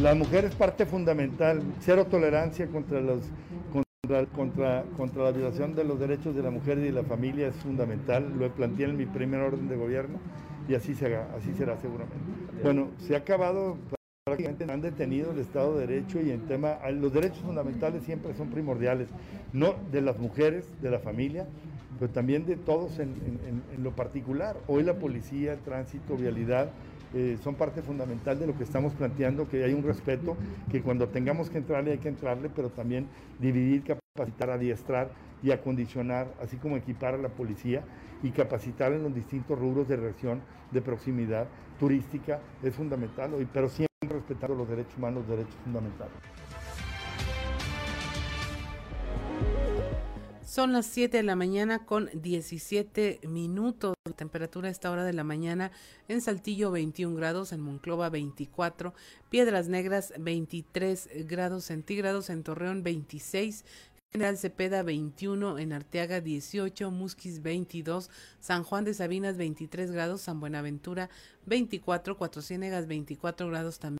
La mujer es parte fundamental, cero tolerancia contra los contra, contra, la violación de los derechos de la mujer y de la familia es fundamental, lo planteé en mi primer orden de gobierno y así así será seguramente. Bueno, se ha acabado, prácticamente han detenido el Estado de Derecho y en tema, los derechos fundamentales siempre son primordiales, no de las mujeres, de la familia, pero también de todos en, en lo particular. Hoy la policía, el tránsito, vialidad, eh, son parte fundamental de lo que estamos planteando, que hay un respeto, que cuando tengamos que entrarle hay que entrarle, pero también dividir, capacitar, adiestrar y acondicionar, así como equipar a la policía y capacitar en los distintos rubros de reacción, de proximidad turística, es fundamental, pero siempre respetando los derechos humanos, los derechos fundamentales. Son las 7 de la mañana con 17 minutos. La temperatura a esta hora de la mañana en Saltillo 21 grados, en Monclova 24, Piedras Negras 23 grados centígrados, en Torreón 26, General Cepeda 21, en Arteaga 18, Musquis 22, San Juan de Sabinas 23 grados, San Buenaventura 24, Cuatro Ciénegas 24 grados también,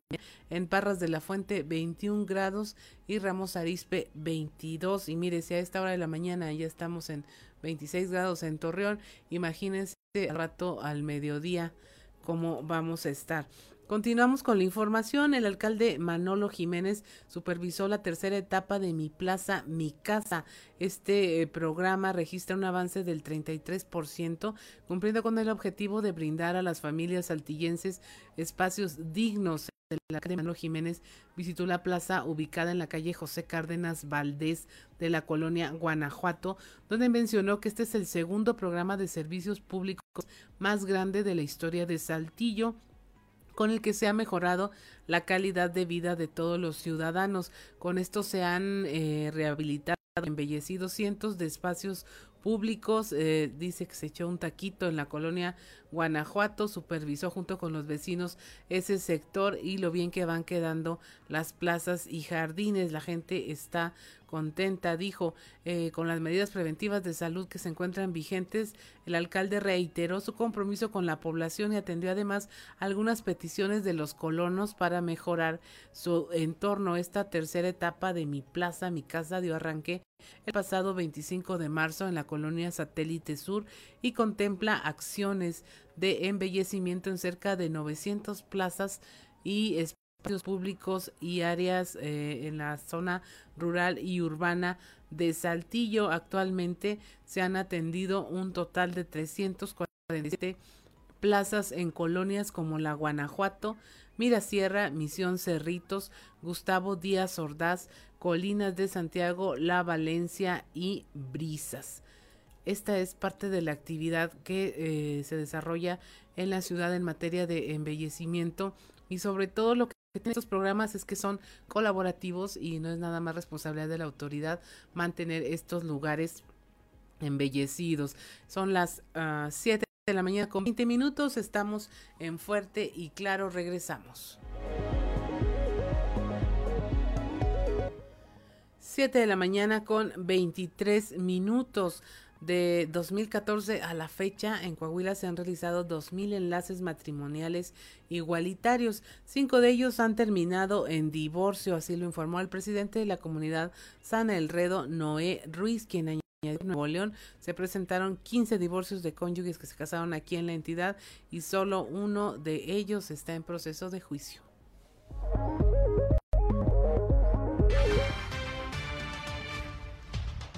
en Parras de la Fuente 21 grados y Ramos Arispe 22. Y mire, si a esta hora de la mañana ya estamos en 26 grados en Torreón, imagínense al rato al mediodía cómo vamos a estar. Continuamos con la información. El alcalde Manolo Jiménez supervisó la tercera etapa de Mi Plaza, Mi Casa. Este eh, programa registra un avance del 33%, cumpliendo con el objetivo de brindar a las familias saltillenses espacios dignos. El alcalde Manolo Jiménez visitó la plaza ubicada en la calle José Cárdenas Valdés de la colonia Guanajuato, donde mencionó que este es el segundo programa de servicios públicos más grande de la historia de Saltillo con el que se ha mejorado la calidad de vida de todos los ciudadanos. Con esto se han eh, rehabilitado, embellecido cientos de espacios públicos. Eh, dice que se echó un taquito en la colonia Guanajuato, supervisó junto con los vecinos ese sector y lo bien que van quedando las plazas y jardines. La gente está contenta, dijo, eh, con las medidas preventivas de salud que se encuentran vigentes. El alcalde reiteró su compromiso con la población y atendió además algunas peticiones de los colonos para mejorar su entorno. Esta tercera etapa de Mi Plaza, Mi Casa dio arranque el pasado 25 de marzo en la colonia Satélite Sur y contempla acciones de embellecimiento en cerca de 900 plazas y espacios públicos y áreas eh, en la zona rural y urbana de Saltillo. Actualmente se han atendido un total de 347 plazas en colonias como la Guanajuato, Mirasierra, Misión Cerritos, Gustavo Díaz Ordaz, Colinas de Santiago, La Valencia y Brisas. Esta es parte de la actividad que eh, se desarrolla en la ciudad en materia de embellecimiento y sobre todo lo que tienen estos programas es que son colaborativos y no es nada más responsabilidad de la autoridad mantener estos lugares embellecidos. Son las 7 ah, de la mañana con 20 minutos, estamos en Fuerte y Claro, regresamos. 7 de la mañana con 23 minutos de 2014 a la fecha, en Coahuila se han realizado 2.000 enlaces matrimoniales igualitarios. Cinco de ellos han terminado en divorcio, así lo informó el presidente de la comunidad Sana Elredo, Noé Ruiz, quien añadió en Nuevo León se presentaron 15 divorcios de cónyuges que se casaron aquí en la entidad y solo uno de ellos está en proceso de juicio.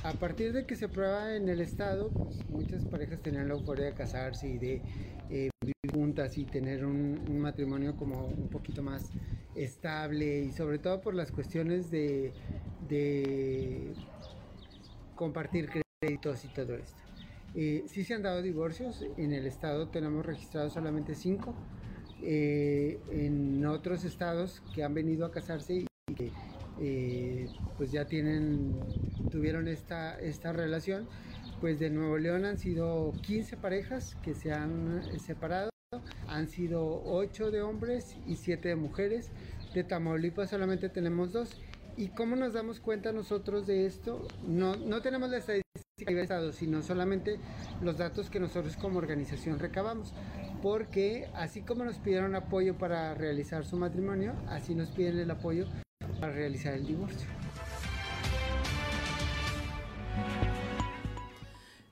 A partir de que se prueba en el estado, pues muchas parejas tenían la euforia de casarse y de eh, vivir juntas y tener un, matrimonio como un poquito más estable y sobre todo por las cuestiones de, compartir créditos y todo esto. Eh, sí se han dado divorcios, en el estado tenemos registrados solamente cinco, eh, en otros estados que han venido a casarse y que eh, pues ya tienen, tuvieron esta, esta relación. Pues de Nuevo León han sido 15 parejas que se han separado, han sido 8 de hombres y 7 de mujeres. De Tamaulipas solamente tenemos dos. ¿Y cómo nos damos cuenta nosotros de esto? No, no tenemos la estadística del Estado, sino solamente los datos que nosotros como organización recabamos. Porque así como nos pidieron apoyo para realizar su matrimonio, así nos piden el apoyo para realizar el divorcio.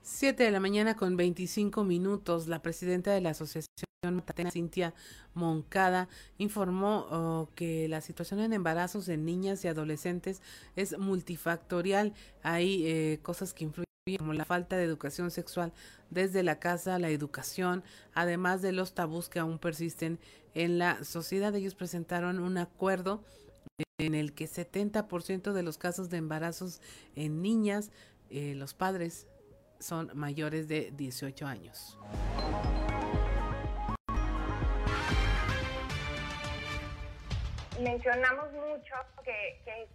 7 de la mañana con 25 minutos, la presidenta de la Asociación Matatena, Cintia Moncada, informó oh, que la situación en embarazos de niñas y adolescentes es multifactorial. Hay eh, cosas que influyen como la falta de educación sexual desde la casa, la educación, además de los tabús que aún persisten en la sociedad. Ellos presentaron un acuerdo en el que 70% de los casos de embarazos en niñas, eh, los padres son mayores de 18 años. Mencionamos mucho que, es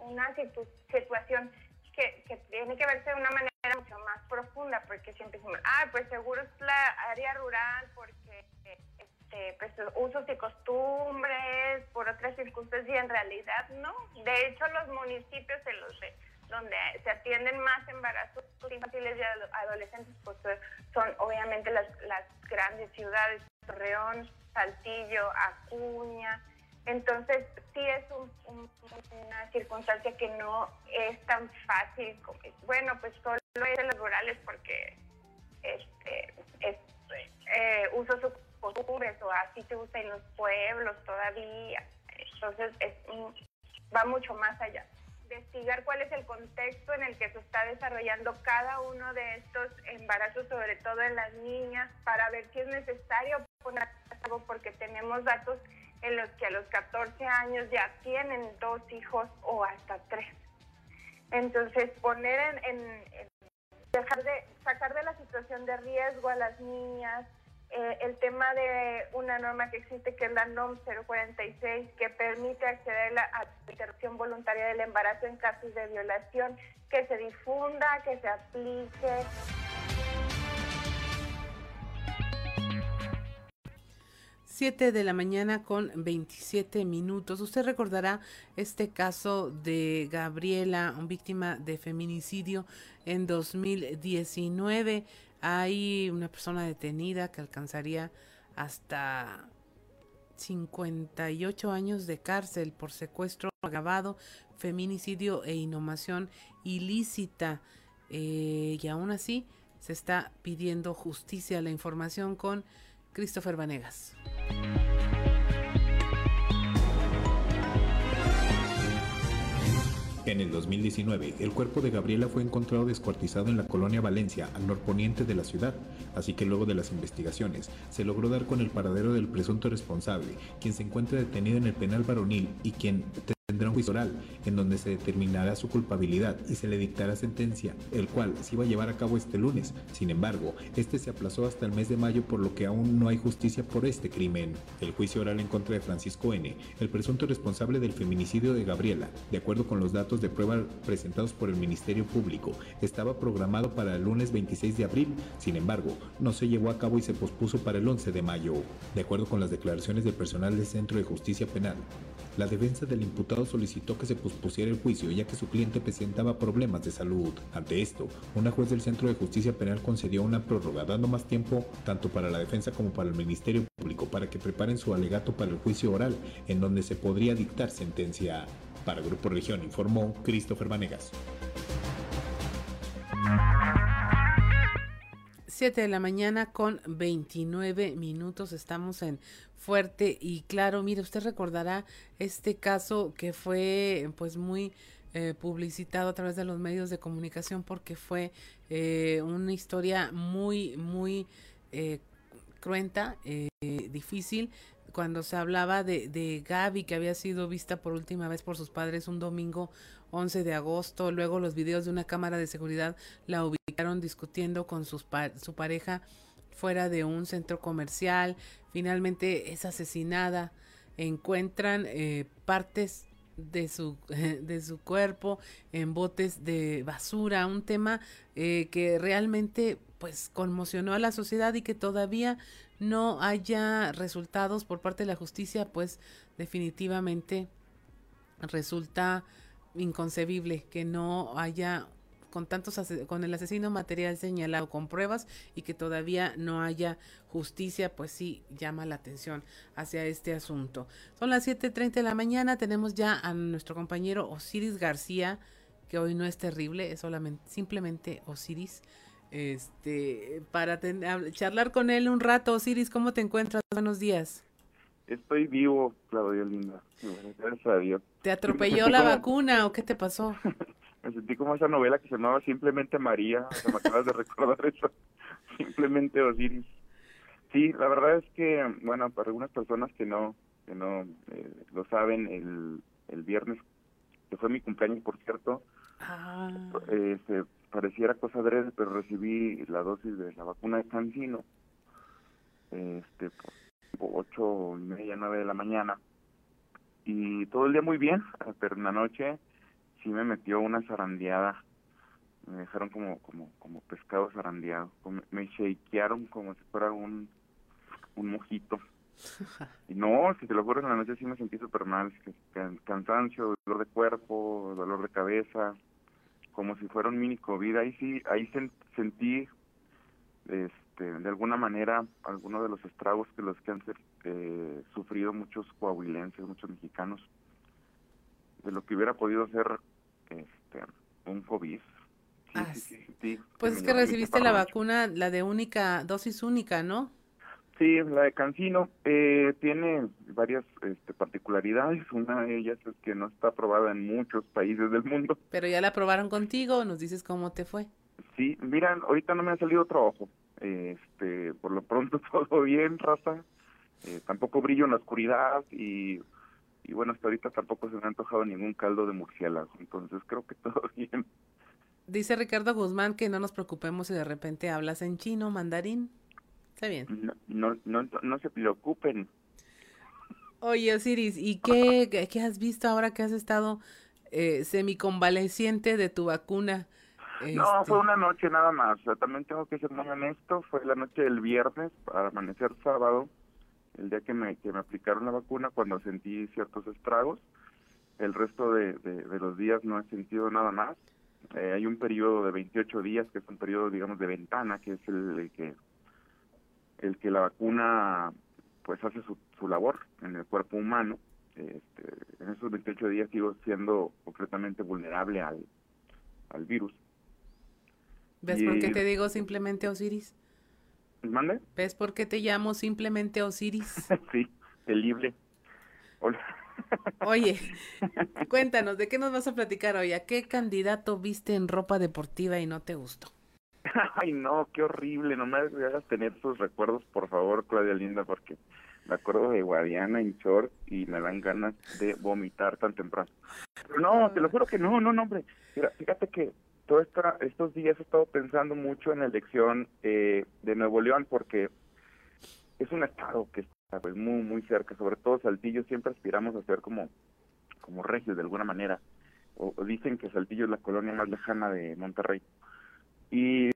una situación que, tiene que verse de una manera mucho más profunda, porque siempre decimos, ah, pues seguro es la área rural, porque este, pues, usos y costumbres, por otras circunstancias, y en realidad no. De hecho, los municipios donde se atienden más embarazos infantiles y adolescentes, pues son obviamente las, grandes ciudades, Torreón, Saltillo, Acuña. Entonces, sí es una circunstancia que no es tan fácil. Bueno, pues solo es en los rurales porque este, es eh, uso sus costumbres o así se usa en los pueblos todavía. Entonces, es, va mucho más allá investigar cuál es el contexto en el que se está desarrollando cada uno de estos embarazos, sobre todo en las niñas, para ver si es necesario poner algo, porque tenemos datos en los que a los 14 años ya tienen dos hijos o hasta tres. Entonces, poner en, dejar de sacar de la situación de riesgo a las niñas, eh, el tema de una norma que existe que es la NOM 046 que permite acceder a la interrupción voluntaria del embarazo en casos de violación, que se difunda, que se aplique. Siete de la mañana con 27 minutos. Usted recordará este caso de Gabriela, víctima de feminicidio en 2019 hay una persona detenida que alcanzaría hasta 58 años de cárcel por secuestro agravado, feminicidio e inhumación ilícita. Eh, y aún así se está pidiendo justicia. La información con Christopher Vanegas. En el 2019, el cuerpo de Gabriela fue encontrado descuartizado en la colonia Valencia, al norponiente de la ciudad, así que luego de las investigaciones, se logró dar con el paradero del presunto responsable, quien se encuentra detenido en el penal varonil y quien tendrá un juicio oral en donde se determinará su culpabilidad y se le dictará sentencia, el cual se iba a llevar a cabo este lunes. Sin embargo, este se aplazó hasta el mes de mayo por lo que aún no hay justicia por este crimen. El juicio oral en contra de Francisco N., el presunto responsable del feminicidio de Gabriela, de acuerdo con los datos de prueba presentados por el Ministerio Público, estaba programado para el lunes 26 de abril. Sin embargo, no se llevó a cabo y se pospuso para el 11 de mayo. De acuerdo con las declaraciones del personal del Centro de Justicia Penal, la defensa del imputado solicitó que se pospusiera el juicio ya que su cliente presentaba problemas de salud. Ante esto, una juez del Centro de Justicia Penal concedió una prórroga dando más tiempo tanto para la defensa como para el Ministerio Público para que preparen su alegato para el juicio oral en donde se podría dictar sentencia. Para Grupo Región informó Christopher Vanegas. 7 de la mañana con 29 minutos. Estamos en Fuerte y Claro. Mire, usted recordará este caso que fue pues muy eh, publicitado a través de los medios de comunicación porque fue eh, una historia muy, muy eh, cruenta, difícil cuando se hablaba de, de Gaby que había sido vista por última vez por sus padres un domingo 11 de agosto. Luego los videos de una cámara de seguridad la ubicaron discutiendo con sus su pareja fuera de un centro comercial. Finalmente es asesinada. Encuentran eh, partes de su, de su cuerpo en botes de basura, un tema eh, que realmente pues conmocionó a la sociedad y que todavía no haya resultados por parte de la justicia, pues definitivamente resulta inconcebible que no haya con tantos con el asesino material señalado con pruebas y que todavía no haya justicia, pues sí llama la atención hacia este asunto. Son las 7:30 de la mañana, tenemos ya a nuestro compañero Osiris García, que hoy no es terrible, es solamente simplemente Osiris. Este, para charlar con él un rato, Osiris, ¿cómo te encuentras? Buenos días. Estoy vivo, Claudia Linda. Gracias a Dios. ¿Te atropelló la vacuna o qué te pasó? me sentí como esa novela que se llamaba Simplemente María, o me acabas de recordar eso, Simplemente Osiris. Sí, la verdad es que, bueno, para algunas personas que no que no eh, lo saben, el, el viernes, que fue mi cumpleaños, por cierto, ah. eh, se pareciera cosa breve, pero recibí la dosis de la vacuna de Cancino, este, por ocho y media, nueve de la mañana, y todo el día muy bien, pero en la noche sí me metió una zarandeada. Me dejaron como como como pescado zarandeado. Me shakearon como si fuera un, un mojito. Y no, si te lo juro, en la noche sí me sentí súper mal. Cansancio, dolor de cuerpo, dolor de cabeza, como si fuera un mini COVID. Ahí sí, ahí sentí este, de alguna manera algunos de los estragos que los que han eh, sufrido muchos coahuilenses, muchos mexicanos, de lo que hubiera podido ser este, un COVID. Ah, pues es que recibiste la vacuna, la de única, dosis única, ¿no? Sí, la de Cancino eh, tiene varias este, particularidades. Una de ellas es que no está aprobada en muchos países del mundo. Pero ya la aprobaron contigo, nos dices cómo te fue. Sí, mira, ahorita no me ha salido trabajo. Este, por lo pronto todo bien, raza. Eh, tampoco brillo en la oscuridad y y bueno, hasta ahorita tampoco se me ha antojado ningún caldo de murciélago, entonces creo que todo bien. Dice Ricardo Guzmán que no nos preocupemos si de repente hablas en chino, mandarín. Está bien. No, no, no, se preocupen. Oye, Osiris, ¿y qué, qué has visto ahora que has estado eh, semiconvaleciente de tu vacuna? No, este fue una noche nada más. también tengo que ser muy honesto. Fue la noche del viernes para amanecer sábado el día que me, que me aplicaron la vacuna cuando sentí ciertos estragos. El resto de, de, los días no he sentido nada más. Eh, hay un periodo de 28 días, que es un periodo, digamos, de ventana, que es el, que el que la vacuna pues hace su, su labor en el cuerpo humano. Este, en esos 28 días sigo siendo completamente vulnerable al, al virus. ¿Ves por qué te digo simplemente Osiris? ¿Mande? ¿Ves por qué te llamo simplemente Osiris? sí, el libre. Hola. Oye, cuéntanos, ¿de qué nos vas a platicar hoy? ¿A qué candidato viste en ropa deportiva y no te gustó? Ay, no, qué horrible. No me hagas tener esos recuerdos, por favor, Claudia Linda, porque me acuerdo de Guadiana en short y me dan ganas de vomitar tan temprano. no, te lo juro que no, no, no, hombre. Mira, fíjate que todos estos días he estado pensando mucho en la elección eh, de Nuevo León porque es un estado que está pues, muy, muy cerca, sobre todo Saltillo, siempre aspiramos a ser como, como regios de alguna manera, o, dicen que Saltillo es la colonia más lejana de Monterrey. Y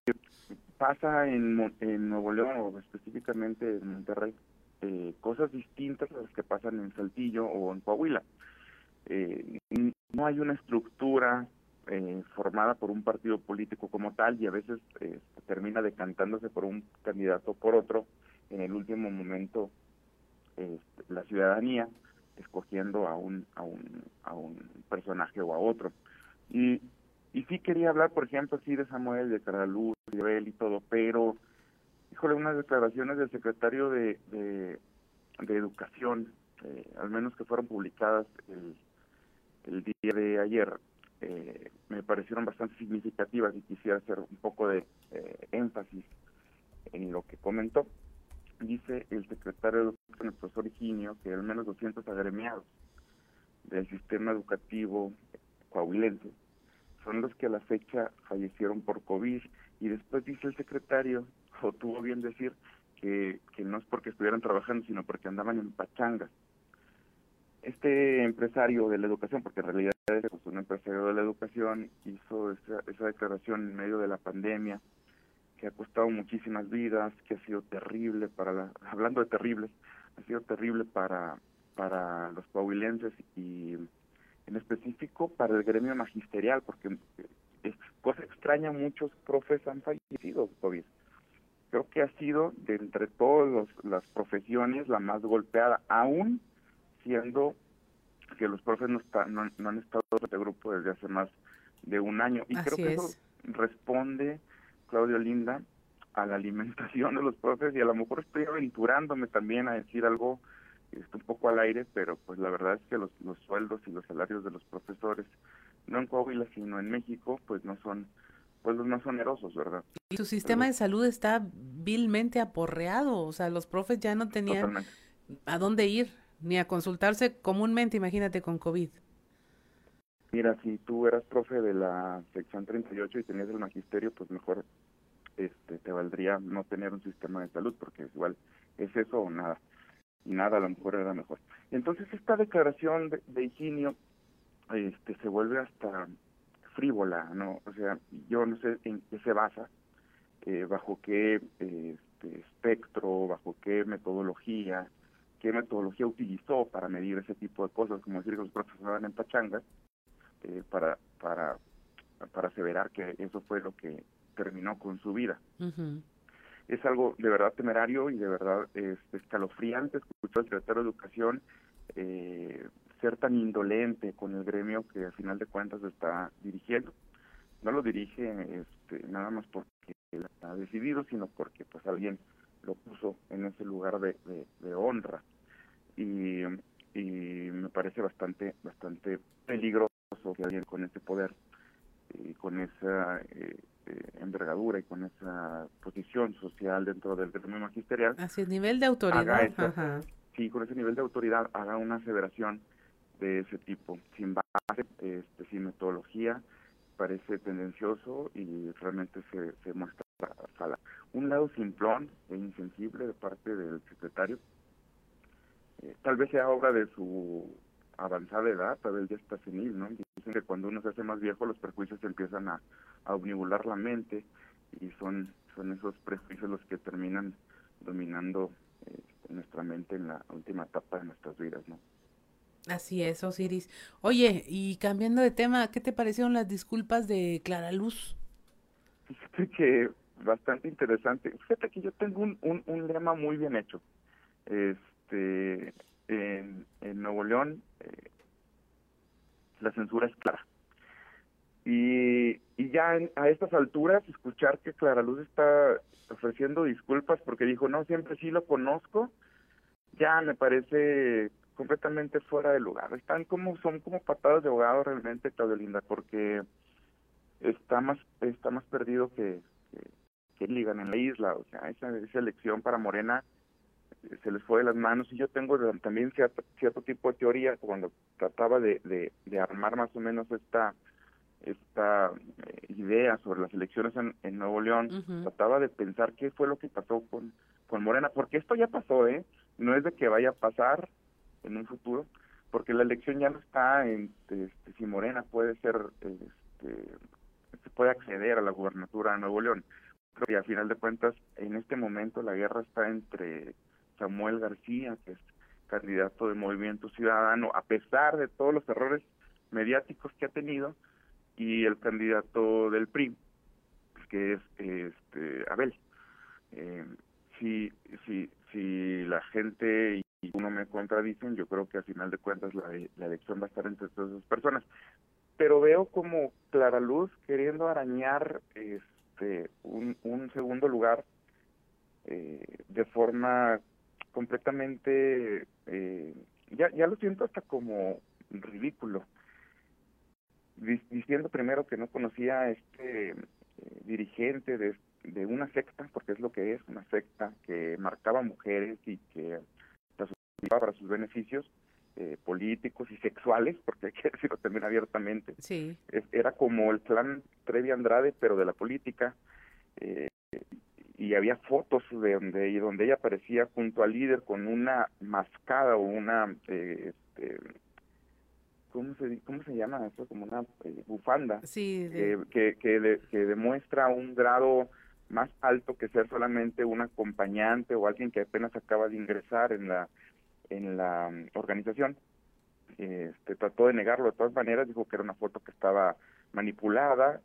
pasa en, en Nuevo León, o específicamente en Monterrey, eh, cosas distintas a las que pasan en Saltillo o en Coahuila. Eh, no hay una estructura eh, formada por un partido político como tal y a veces eh, termina decantándose por un candidato o por otro en el último momento este, la ciudadanía escogiendo a un a un a un personaje o a otro. Y y sí quería hablar por ejemplo sí de Samuel de Caraluz de Abel y todo pero híjole unas declaraciones del secretario de de, educación eh, al menos que fueron publicadas el el día de ayer eh, me parecieron bastante significativas y quisiera hacer un poco de eh, énfasis en lo que comentó. Dice el secretario de Educación, el profesor Higinio, que al menos 200 agremiados del sistema educativo coahuilense son los que a la fecha fallecieron por COVID y después dice el secretario, o tuvo bien decir, que, que no es porque estuvieran trabajando, sino porque andaban en pachangas. este empresario de la educación, porque en realidad pues, un empresario de la educación, hizo esa, esa declaración en medio de la pandemia, que ha costado muchísimas vidas, que ha sido terrible para la, hablando de terribles, ha sido terrible para, para los coahuilenses y en específico para el gremio magisterial, porque es cosa extraña, muchos profes han fallecido COVID. Creo que ha sido de entre todas las profesiones la más golpeada, aún siendo que los profes no, no, han estado en este grupo desde hace más de un año. Y creo que eso responde, Claudio Linda, a la alimentación de los profes y a lo mejor estoy aventurándome también a decir algo está un poco al aire, pero pues la verdad es que los, los sueldos y los salarios de los profesores, no en Coahuila, sino en México, pues no son pues los más onerosos, ¿verdad? Y su sistema de salud está vilmente aporreado, o sea, los profes ya no tenían a dónde ir, ni a consultarse comúnmente, imagínate con COVID. Mira, si tú eras profe de la sección 38 y tenías el magisterio, pues mejor este te valdría no tener un sistema de salud, porque igual es eso o nada y nada a lo mejor era mejor. Entonces esta declaración de, de Higinio este, se vuelve hasta frívola, ¿no? O sea, yo no sé en qué se basa, eh, bajo qué este, espectro, bajo qué metodología, qué metodología utilizó para medir ese tipo de cosas, como decir que los profesores estaban en pachangas, eh, para, para, para aseverar que eso fue lo que terminó con su vida es algo de verdad temerario y de verdad es escalofriante escuchar al secretario de Educación eh, ser tan indolente con el gremio que al final de cuentas está dirigiendo. No lo dirige este, nada más porque él ha decidido, sino porque pues alguien lo puso en ese lugar de, de, honra. Y, y me parece bastante bastante peligroso que alguien con ese poder y con esa eh, eh, envergadura y con esa posición social dentro del gremio magisterial. Así es, nivel de autoridad. Sí, con ese nivel de autoridad haga una aseveración de ese tipo, sin base, este, sin metodología, parece tendencioso y realmente se, se muestra sala. Un lado simplón e insensible de parte del secretario, eh, tal vez sea obra de su avanzada edad, tal vez ya está senil, ¿no? Dicen que cuando uno se hace más viejo los prejuicios empiezan a, a omnibular la mente y son, son esos prejuicios los que terminan dominando eh, nuestra mente en la última etapa de nuestras vidas, ¿no? Así es, Osiris. Oye, y cambiando de tema, ¿qué te parecieron las disculpas de Clara Luz? Fíjate que bastante interesante. Fíjate que yo tengo un, un, un lema muy bien hecho. Este, en, en Nuevo León eh, la censura es clara. Y, y ya a estas alturas, escuchar que Clara Luz está ofreciendo disculpas porque dijo, no, siempre sí lo conozco, ya me parece completamente fuera de lugar. Están como, son como patadas de abogado realmente, Claudia Linda, porque está más, está más perdido que, que, ligan en la isla. O sea, esa, esa elección para Morena se les fue de las manos y yo tengo también cierto, cierto tipo de teoría cuando trataba de, de, armar más o menos esta esta eh, idea sobre las elecciones en, en Nuevo León, trataba de pensar qué fue lo que pasó con, con Morena, porque esto ya pasó, ¿eh? No es de que vaya a pasar en un futuro, porque la elección ya no está en este, si Morena puede ser, este, se puede acceder a la gubernatura de Nuevo León. Que a final de cuentas, en este momento la guerra está entre Samuel García, que es candidato de Movimiento Ciudadano, a pesar de todos los errores mediáticos que ha tenido, y el candidato del PRI, que es este Abel. Eh, si, si, si la gente y uno me contradicen, yo creo que a final de cuentas la, la elección va a estar entre todas esas personas. Pero veo como Clara Luz queriendo arañar este un, un segundo lugar eh, de forma completamente, eh, ya, ya lo siento hasta como ridículo, diciendo primero que no conocía a este eh, dirigente de, de una secta, porque es lo que es, una secta que marcaba mujeres y que las utilizaba para sus beneficios eh, políticos y sexuales, porque hay que decirlo también abiertamente. Sí. era como el clan Trevi Andrade, pero de la política. Eh, y había fotos de donde, donde ella aparecía junto al líder con una mascada o una eh, este, ¿cómo se, cómo se llama eso? Como una eh, bufanda. Sí, que, que, que demuestra un grado más alto que ser solamente un acompañante o alguien que apenas acaba de ingresar en la en la mm, organización. Este, trató de negarlo de todas maneras, dijo que era una foto que estaba manipulada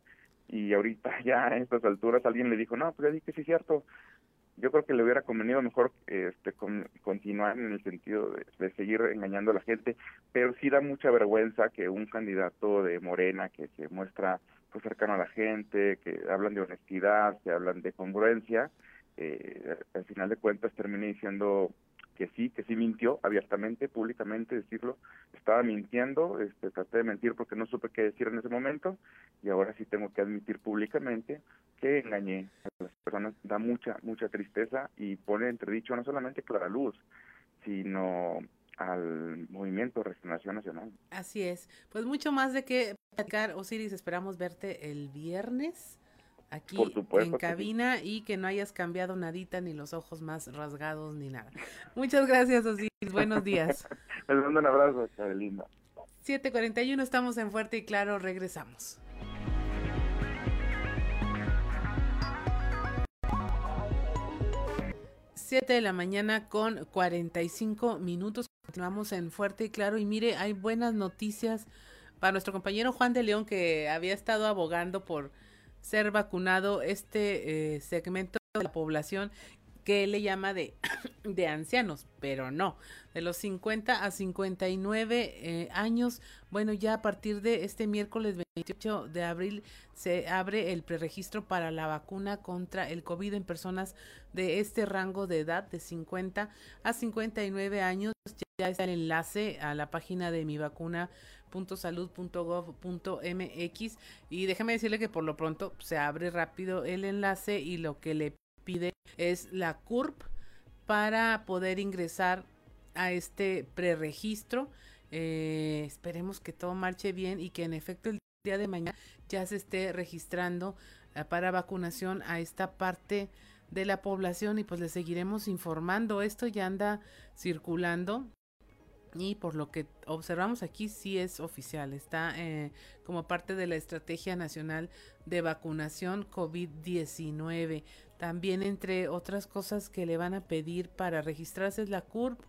y ahorita ya a estas alturas alguien le dijo, no, pues ya dije que sí es cierto. Yo creo que le hubiera convenido mejor este, continuar en el sentido de, seguir engañando a la gente, pero sí da mucha vergüenza que un candidato de Morena que se muestra pues, cercano a la gente, que hablan de honestidad, que hablan de congruencia, eh, al final de cuentas terminé diciendo que sí, que sí mintió abiertamente, públicamente decirlo, estaba mintiendo, este, traté de mentir porque no supe qué decir en ese momento y ahora sí tengo que admitir públicamente que engañé a las personas, da mucha, mucha tristeza y pone entredicho no solamente Clara Luz, sino al movimiento Regeneración Nacional. Así es, pues mucho más de que platicar, Osiris, esperamos verte el viernes aquí en cabina y que no hayas cambiado nadita, ni los ojos más rasgados, ni nada. Muchas gracias, Osiris. Buenos días. Les mando un abrazo, linda. 7:41, estamos en Fuerte y Claro, regresamos. Siete de la mañana con 45 minutos. Continuamos en Fuerte y Claro. Y mire, hay buenas noticias para nuestro compañero Juan de León, que había estado abogando por ser vacunado este eh, segmento de la población que le llama de, de ancianos, pero no, de los 50 a 59 eh, años. Bueno, ya a partir de este miércoles 28 de abril se abre el preregistro para la vacuna contra el COVID en personas de este rango de edad de 50 a 59 años. Ya está el enlace a la página de mi vacuna .salud.gov.mx y déjeme decirle que por lo pronto se abre rápido el enlace y lo que le pide es la CURP para poder ingresar a este preregistro. Eh, esperemos que todo marche bien y que en efecto el día de mañana ya se esté registrando eh, para vacunación a esta parte de la población y pues le seguiremos informando. Esto ya anda circulando y por lo que observamos aquí sí es oficial, está eh, como parte de la Estrategia Nacional de Vacunación COVID-19. También entre otras cosas que le van a pedir para registrarse es la CURP,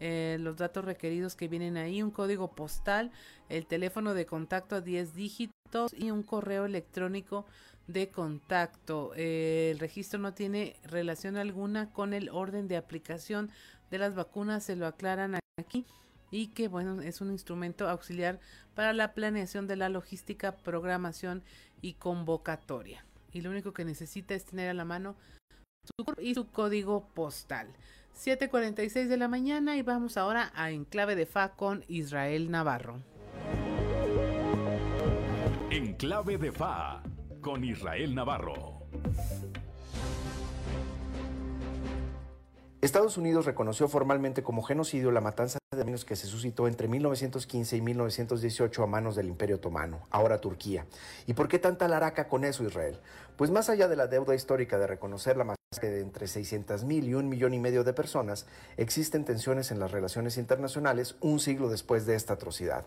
eh, los datos requeridos que vienen ahí, un código postal, el teléfono de contacto a 10 dígitos y un correo electrónico de contacto. Eh, el registro no tiene relación alguna con el orden de aplicación de las vacunas, se lo aclaran aquí y que bueno es un instrumento auxiliar para la planeación de la logística, programación y convocatoria. Y lo único que necesita es tener a la mano y su código postal. 7:46 de la mañana y vamos ahora a Enclave de Fa con Israel Navarro. Enclave de Fa con Israel Navarro. Estados Unidos reconoció formalmente como genocidio la matanza de armenios que se suscitó entre 1915 y 1918 a manos del Imperio Otomano, ahora Turquía. ¿Y por qué tanta laraca con eso, Israel? Pues más allá de la deuda histórica de reconocer la masacre de entre 600.000 y un millón y medio de personas, existen tensiones en las relaciones internacionales un siglo después de esta atrocidad.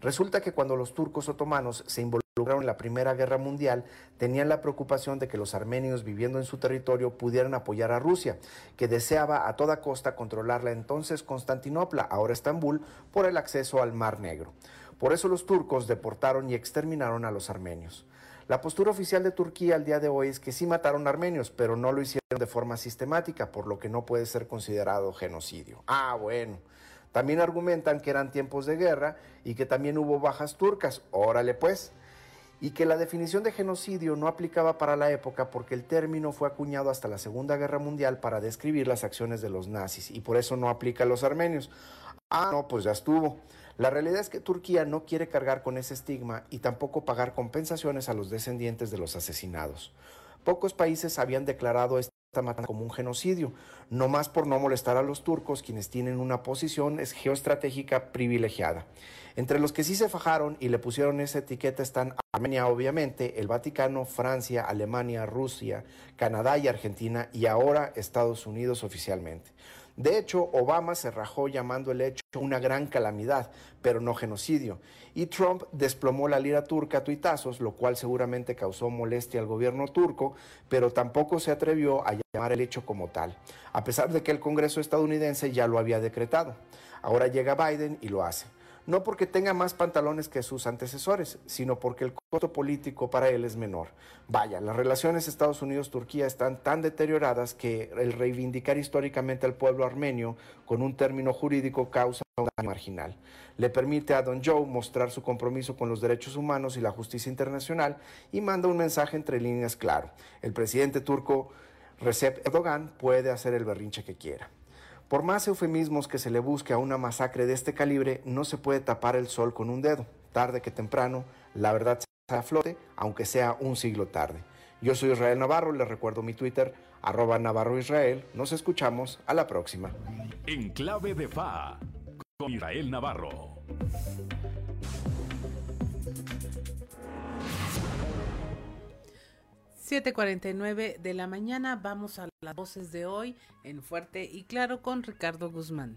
Resulta que cuando los turcos otomanos se involucraron en la Primera Guerra Mundial, tenían la preocupación de que los armenios viviendo en su territorio pudieran apoyar a Rusia, que deseaba a toda costa controlar la entonces Constantinopla, ahora Estambul, por el acceso al Mar Negro. Por eso los turcos deportaron y exterminaron a los armenios. La postura oficial de Turquía al día de hoy es que sí mataron armenios, pero no lo hicieron de forma sistemática, por lo que no puede ser considerado genocidio. Ah, bueno. También argumentan que eran tiempos de guerra y que también hubo bajas turcas, órale pues, y que la definición de genocidio no aplicaba para la época porque el término fue acuñado hasta la Segunda Guerra Mundial para describir las acciones de los nazis y por eso no aplica a los armenios. Ah, no, pues ya estuvo. La realidad es que Turquía no quiere cargar con ese estigma y tampoco pagar compensaciones a los descendientes de los asesinados. Pocos países habían declarado esta matanza como un genocidio, no más por no molestar a los turcos, quienes tienen una posición geoestratégica privilegiada. Entre los que sí se fajaron y le pusieron esa etiqueta están Armenia, obviamente, el Vaticano, Francia, Alemania, Rusia, Canadá y Argentina, y ahora Estados Unidos oficialmente. De hecho, Obama se rajó llamando el hecho una gran calamidad, pero no genocidio. Y Trump desplomó la lira turca a tuitazos, lo cual seguramente causó molestia al gobierno turco, pero tampoco se atrevió a llamar el hecho como tal, a pesar de que el Congreso estadounidense ya lo había decretado. Ahora llega Biden y lo hace no porque tenga más pantalones que sus antecesores, sino porque el costo político para él es menor. Vaya, las relaciones Estados Unidos-Turquía están tan deterioradas que el reivindicar históricamente al pueblo armenio con un término jurídico causa un daño marginal. Le permite a Don Joe mostrar su compromiso con los derechos humanos y la justicia internacional y manda un mensaje entre líneas claro. El presidente turco Recep Erdogan puede hacer el berrinche que quiera. Por más eufemismos que se le busque a una masacre de este calibre, no se puede tapar el sol con un dedo. Tarde que temprano, la verdad se a flote, aunque sea un siglo tarde. Yo soy Israel Navarro, les recuerdo mi Twitter, arroba Navarro Israel. Nos escuchamos a la próxima. En clave de FA, con Israel Navarro. 7:49 de la mañana vamos a las voces de hoy en Fuerte y Claro con Ricardo Guzmán.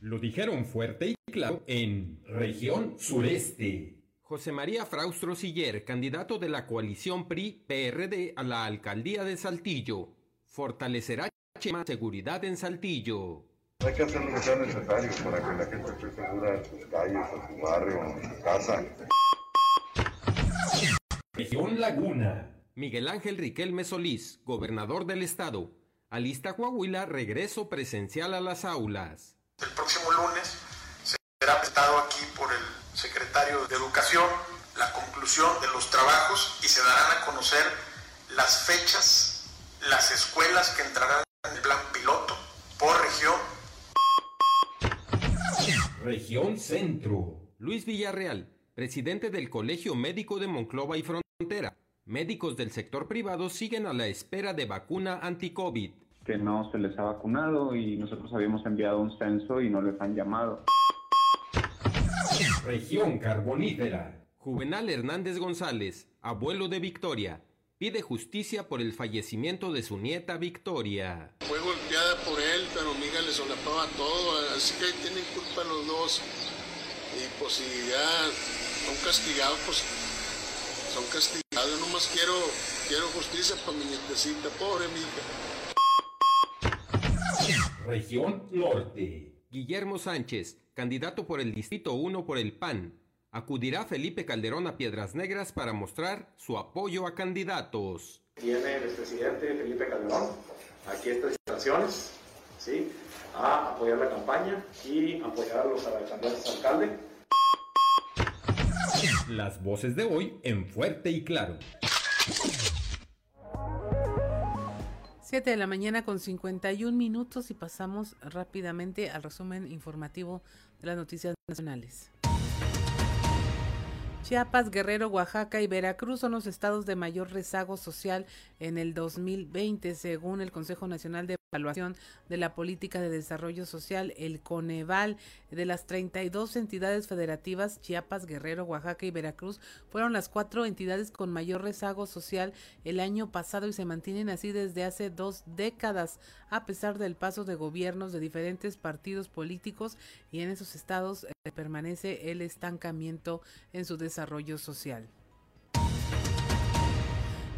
Lo dijeron fuerte y claro en región sureste. José María Fraustro Siller, candidato de la coalición PRI-PRD a la alcaldía de Saltillo, fortalecerá más seguridad en Saltillo. Hay que hacer lo que sea necesario para que la gente esté segura en sus calles, en su barrio, en su casa. Región Laguna. Miguel Ángel Riquelme Solís, gobernador del estado. Alista Coahuila, regreso presencial a las aulas. El próximo lunes será presentado aquí por el secretario de Educación la conclusión de los trabajos y se darán a conocer las fechas, las escuelas que entrarán en el plan piloto por región Región Centro. Luis Villarreal, presidente del Colegio Médico de Monclova y Frontera. Médicos del sector privado siguen a la espera de vacuna anti-COVID. Que no se les ha vacunado y nosotros habíamos enviado un censo y no les han llamado. Región Carbonífera. Juvenal Hernández González, abuelo de Victoria, pide justicia por el fallecimiento de su nieta Victoria. Fue por él, pero mi hija le solapaba todo, así que ahí tienen culpa los dos. Y pues si ya son castigados, pues son castigados. Yo nomás quiero, quiero justicia para mi nietecita, pobre mi hija. Región Norte. Guillermo Sánchez, candidato por el Distrito 1 por el PAN, acudirá Felipe Calderón a Piedras Negras para mostrar su apoyo a candidatos. Tiene el expresidente Felipe Calderón aquí estas instalaciones, ¿sí? a apoyar la campaña y apoyar a los candidatos a alcalde. Las voces de hoy en fuerte y claro. 7 de la mañana con 51 minutos y pasamos rápidamente al resumen informativo de las noticias nacionales. Chiapas, Guerrero, Oaxaca y Veracruz son los estados de mayor rezago social en el 2020, según el Consejo Nacional de Evaluación de la Política de Desarrollo Social, el Coneval. De las 32 entidades federativas, Chiapas, Guerrero, Oaxaca y Veracruz fueron las cuatro entidades con mayor rezago social el año pasado y se mantienen así desde hace dos décadas, a pesar del paso de gobiernos de diferentes partidos políticos y en esos estados eh, permanece el estancamiento en su desarrollo social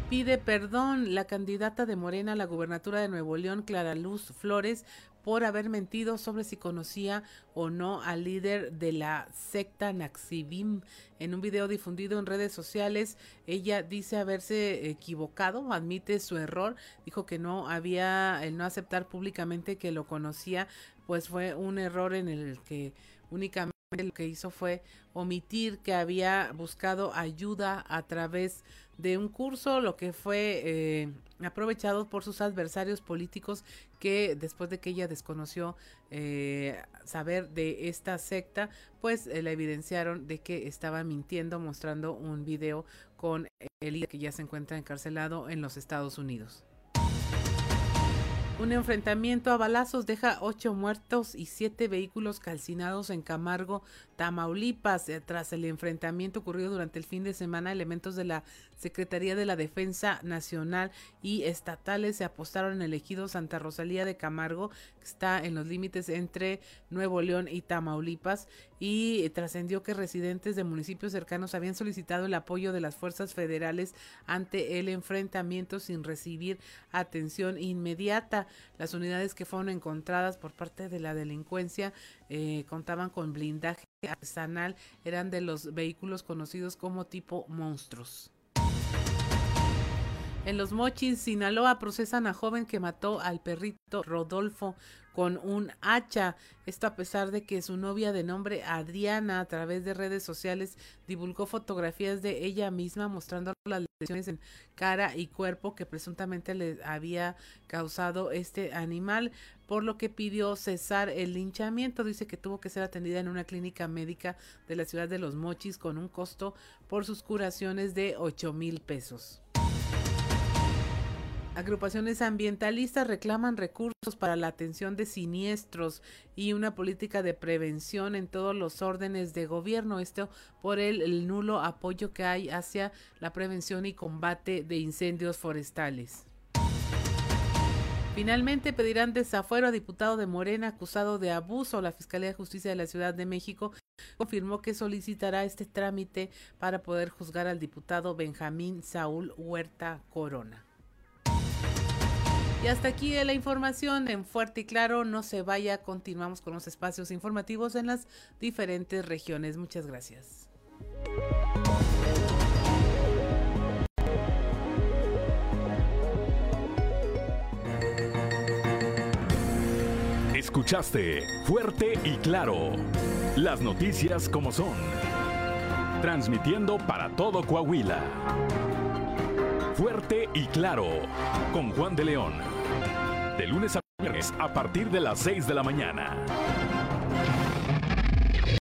pide perdón la candidata de Morena a la gubernatura de Nuevo León, Clara Luz Flores, por haber mentido sobre si conocía o no al líder de la secta Naxibim. En un video difundido en redes sociales, ella dice haberse equivocado, admite su error, dijo que no había, el no aceptar públicamente que lo conocía, pues fue un error en el que únicamente lo que hizo fue omitir que había buscado ayuda a través de un curso, lo que fue eh, aprovechado por sus adversarios políticos que después de que ella desconoció eh, saber de esta secta, pues eh, la evidenciaron de que estaba mintiendo mostrando un video con el líder que ya se encuentra encarcelado en los Estados Unidos. Un enfrentamiento a balazos deja ocho muertos y siete vehículos calcinados en Camargo, Tamaulipas. Eh, tras el enfrentamiento ocurrido durante el fin de semana, elementos de la Secretaría de la Defensa Nacional y estatales se apostaron en el ejido Santa Rosalía de Camargo, que está en los límites entre Nuevo León y Tamaulipas, y eh, trascendió que residentes de municipios cercanos habían solicitado el apoyo de las fuerzas federales ante el enfrentamiento sin recibir atención inmediata. Las unidades que fueron encontradas por parte de la delincuencia eh, contaban con blindaje artesanal, eran de los vehículos conocidos como tipo monstruos. En los Mochis, Sinaloa, procesan a joven que mató al perrito Rodolfo con un hacha. Esto a pesar de que su novia de nombre Adriana a través de redes sociales divulgó fotografías de ella misma mostrando las lesiones en cara y cuerpo que presuntamente le había causado este animal, por lo que pidió cesar el linchamiento. Dice que tuvo que ser atendida en una clínica médica de la ciudad de Los Mochis con un costo por sus curaciones de 8 mil pesos. Agrupaciones ambientalistas reclaman recursos para la atención de siniestros y una política de prevención en todos los órdenes de gobierno. Esto por el, nulo apoyo que hay hacia la prevención y combate de incendios forestales. Finalmente pedirán desafuero a diputado de Morena acusado de abuso. La Fiscalía de Justicia de la Ciudad de México confirmó que solicitará este trámite para poder juzgar al diputado Benjamín Saúl Huerta Corona. Y hasta aquí la información en Fuerte y Claro. No se vaya, continuamos con los espacios informativos en las diferentes regiones. Muchas gracias. Escuchaste Fuerte y Claro. Las noticias como son. Transmitiendo para todo Coahuila. Fuerte y claro, con Juan de León. De lunes a viernes a partir de las 6 de la mañana.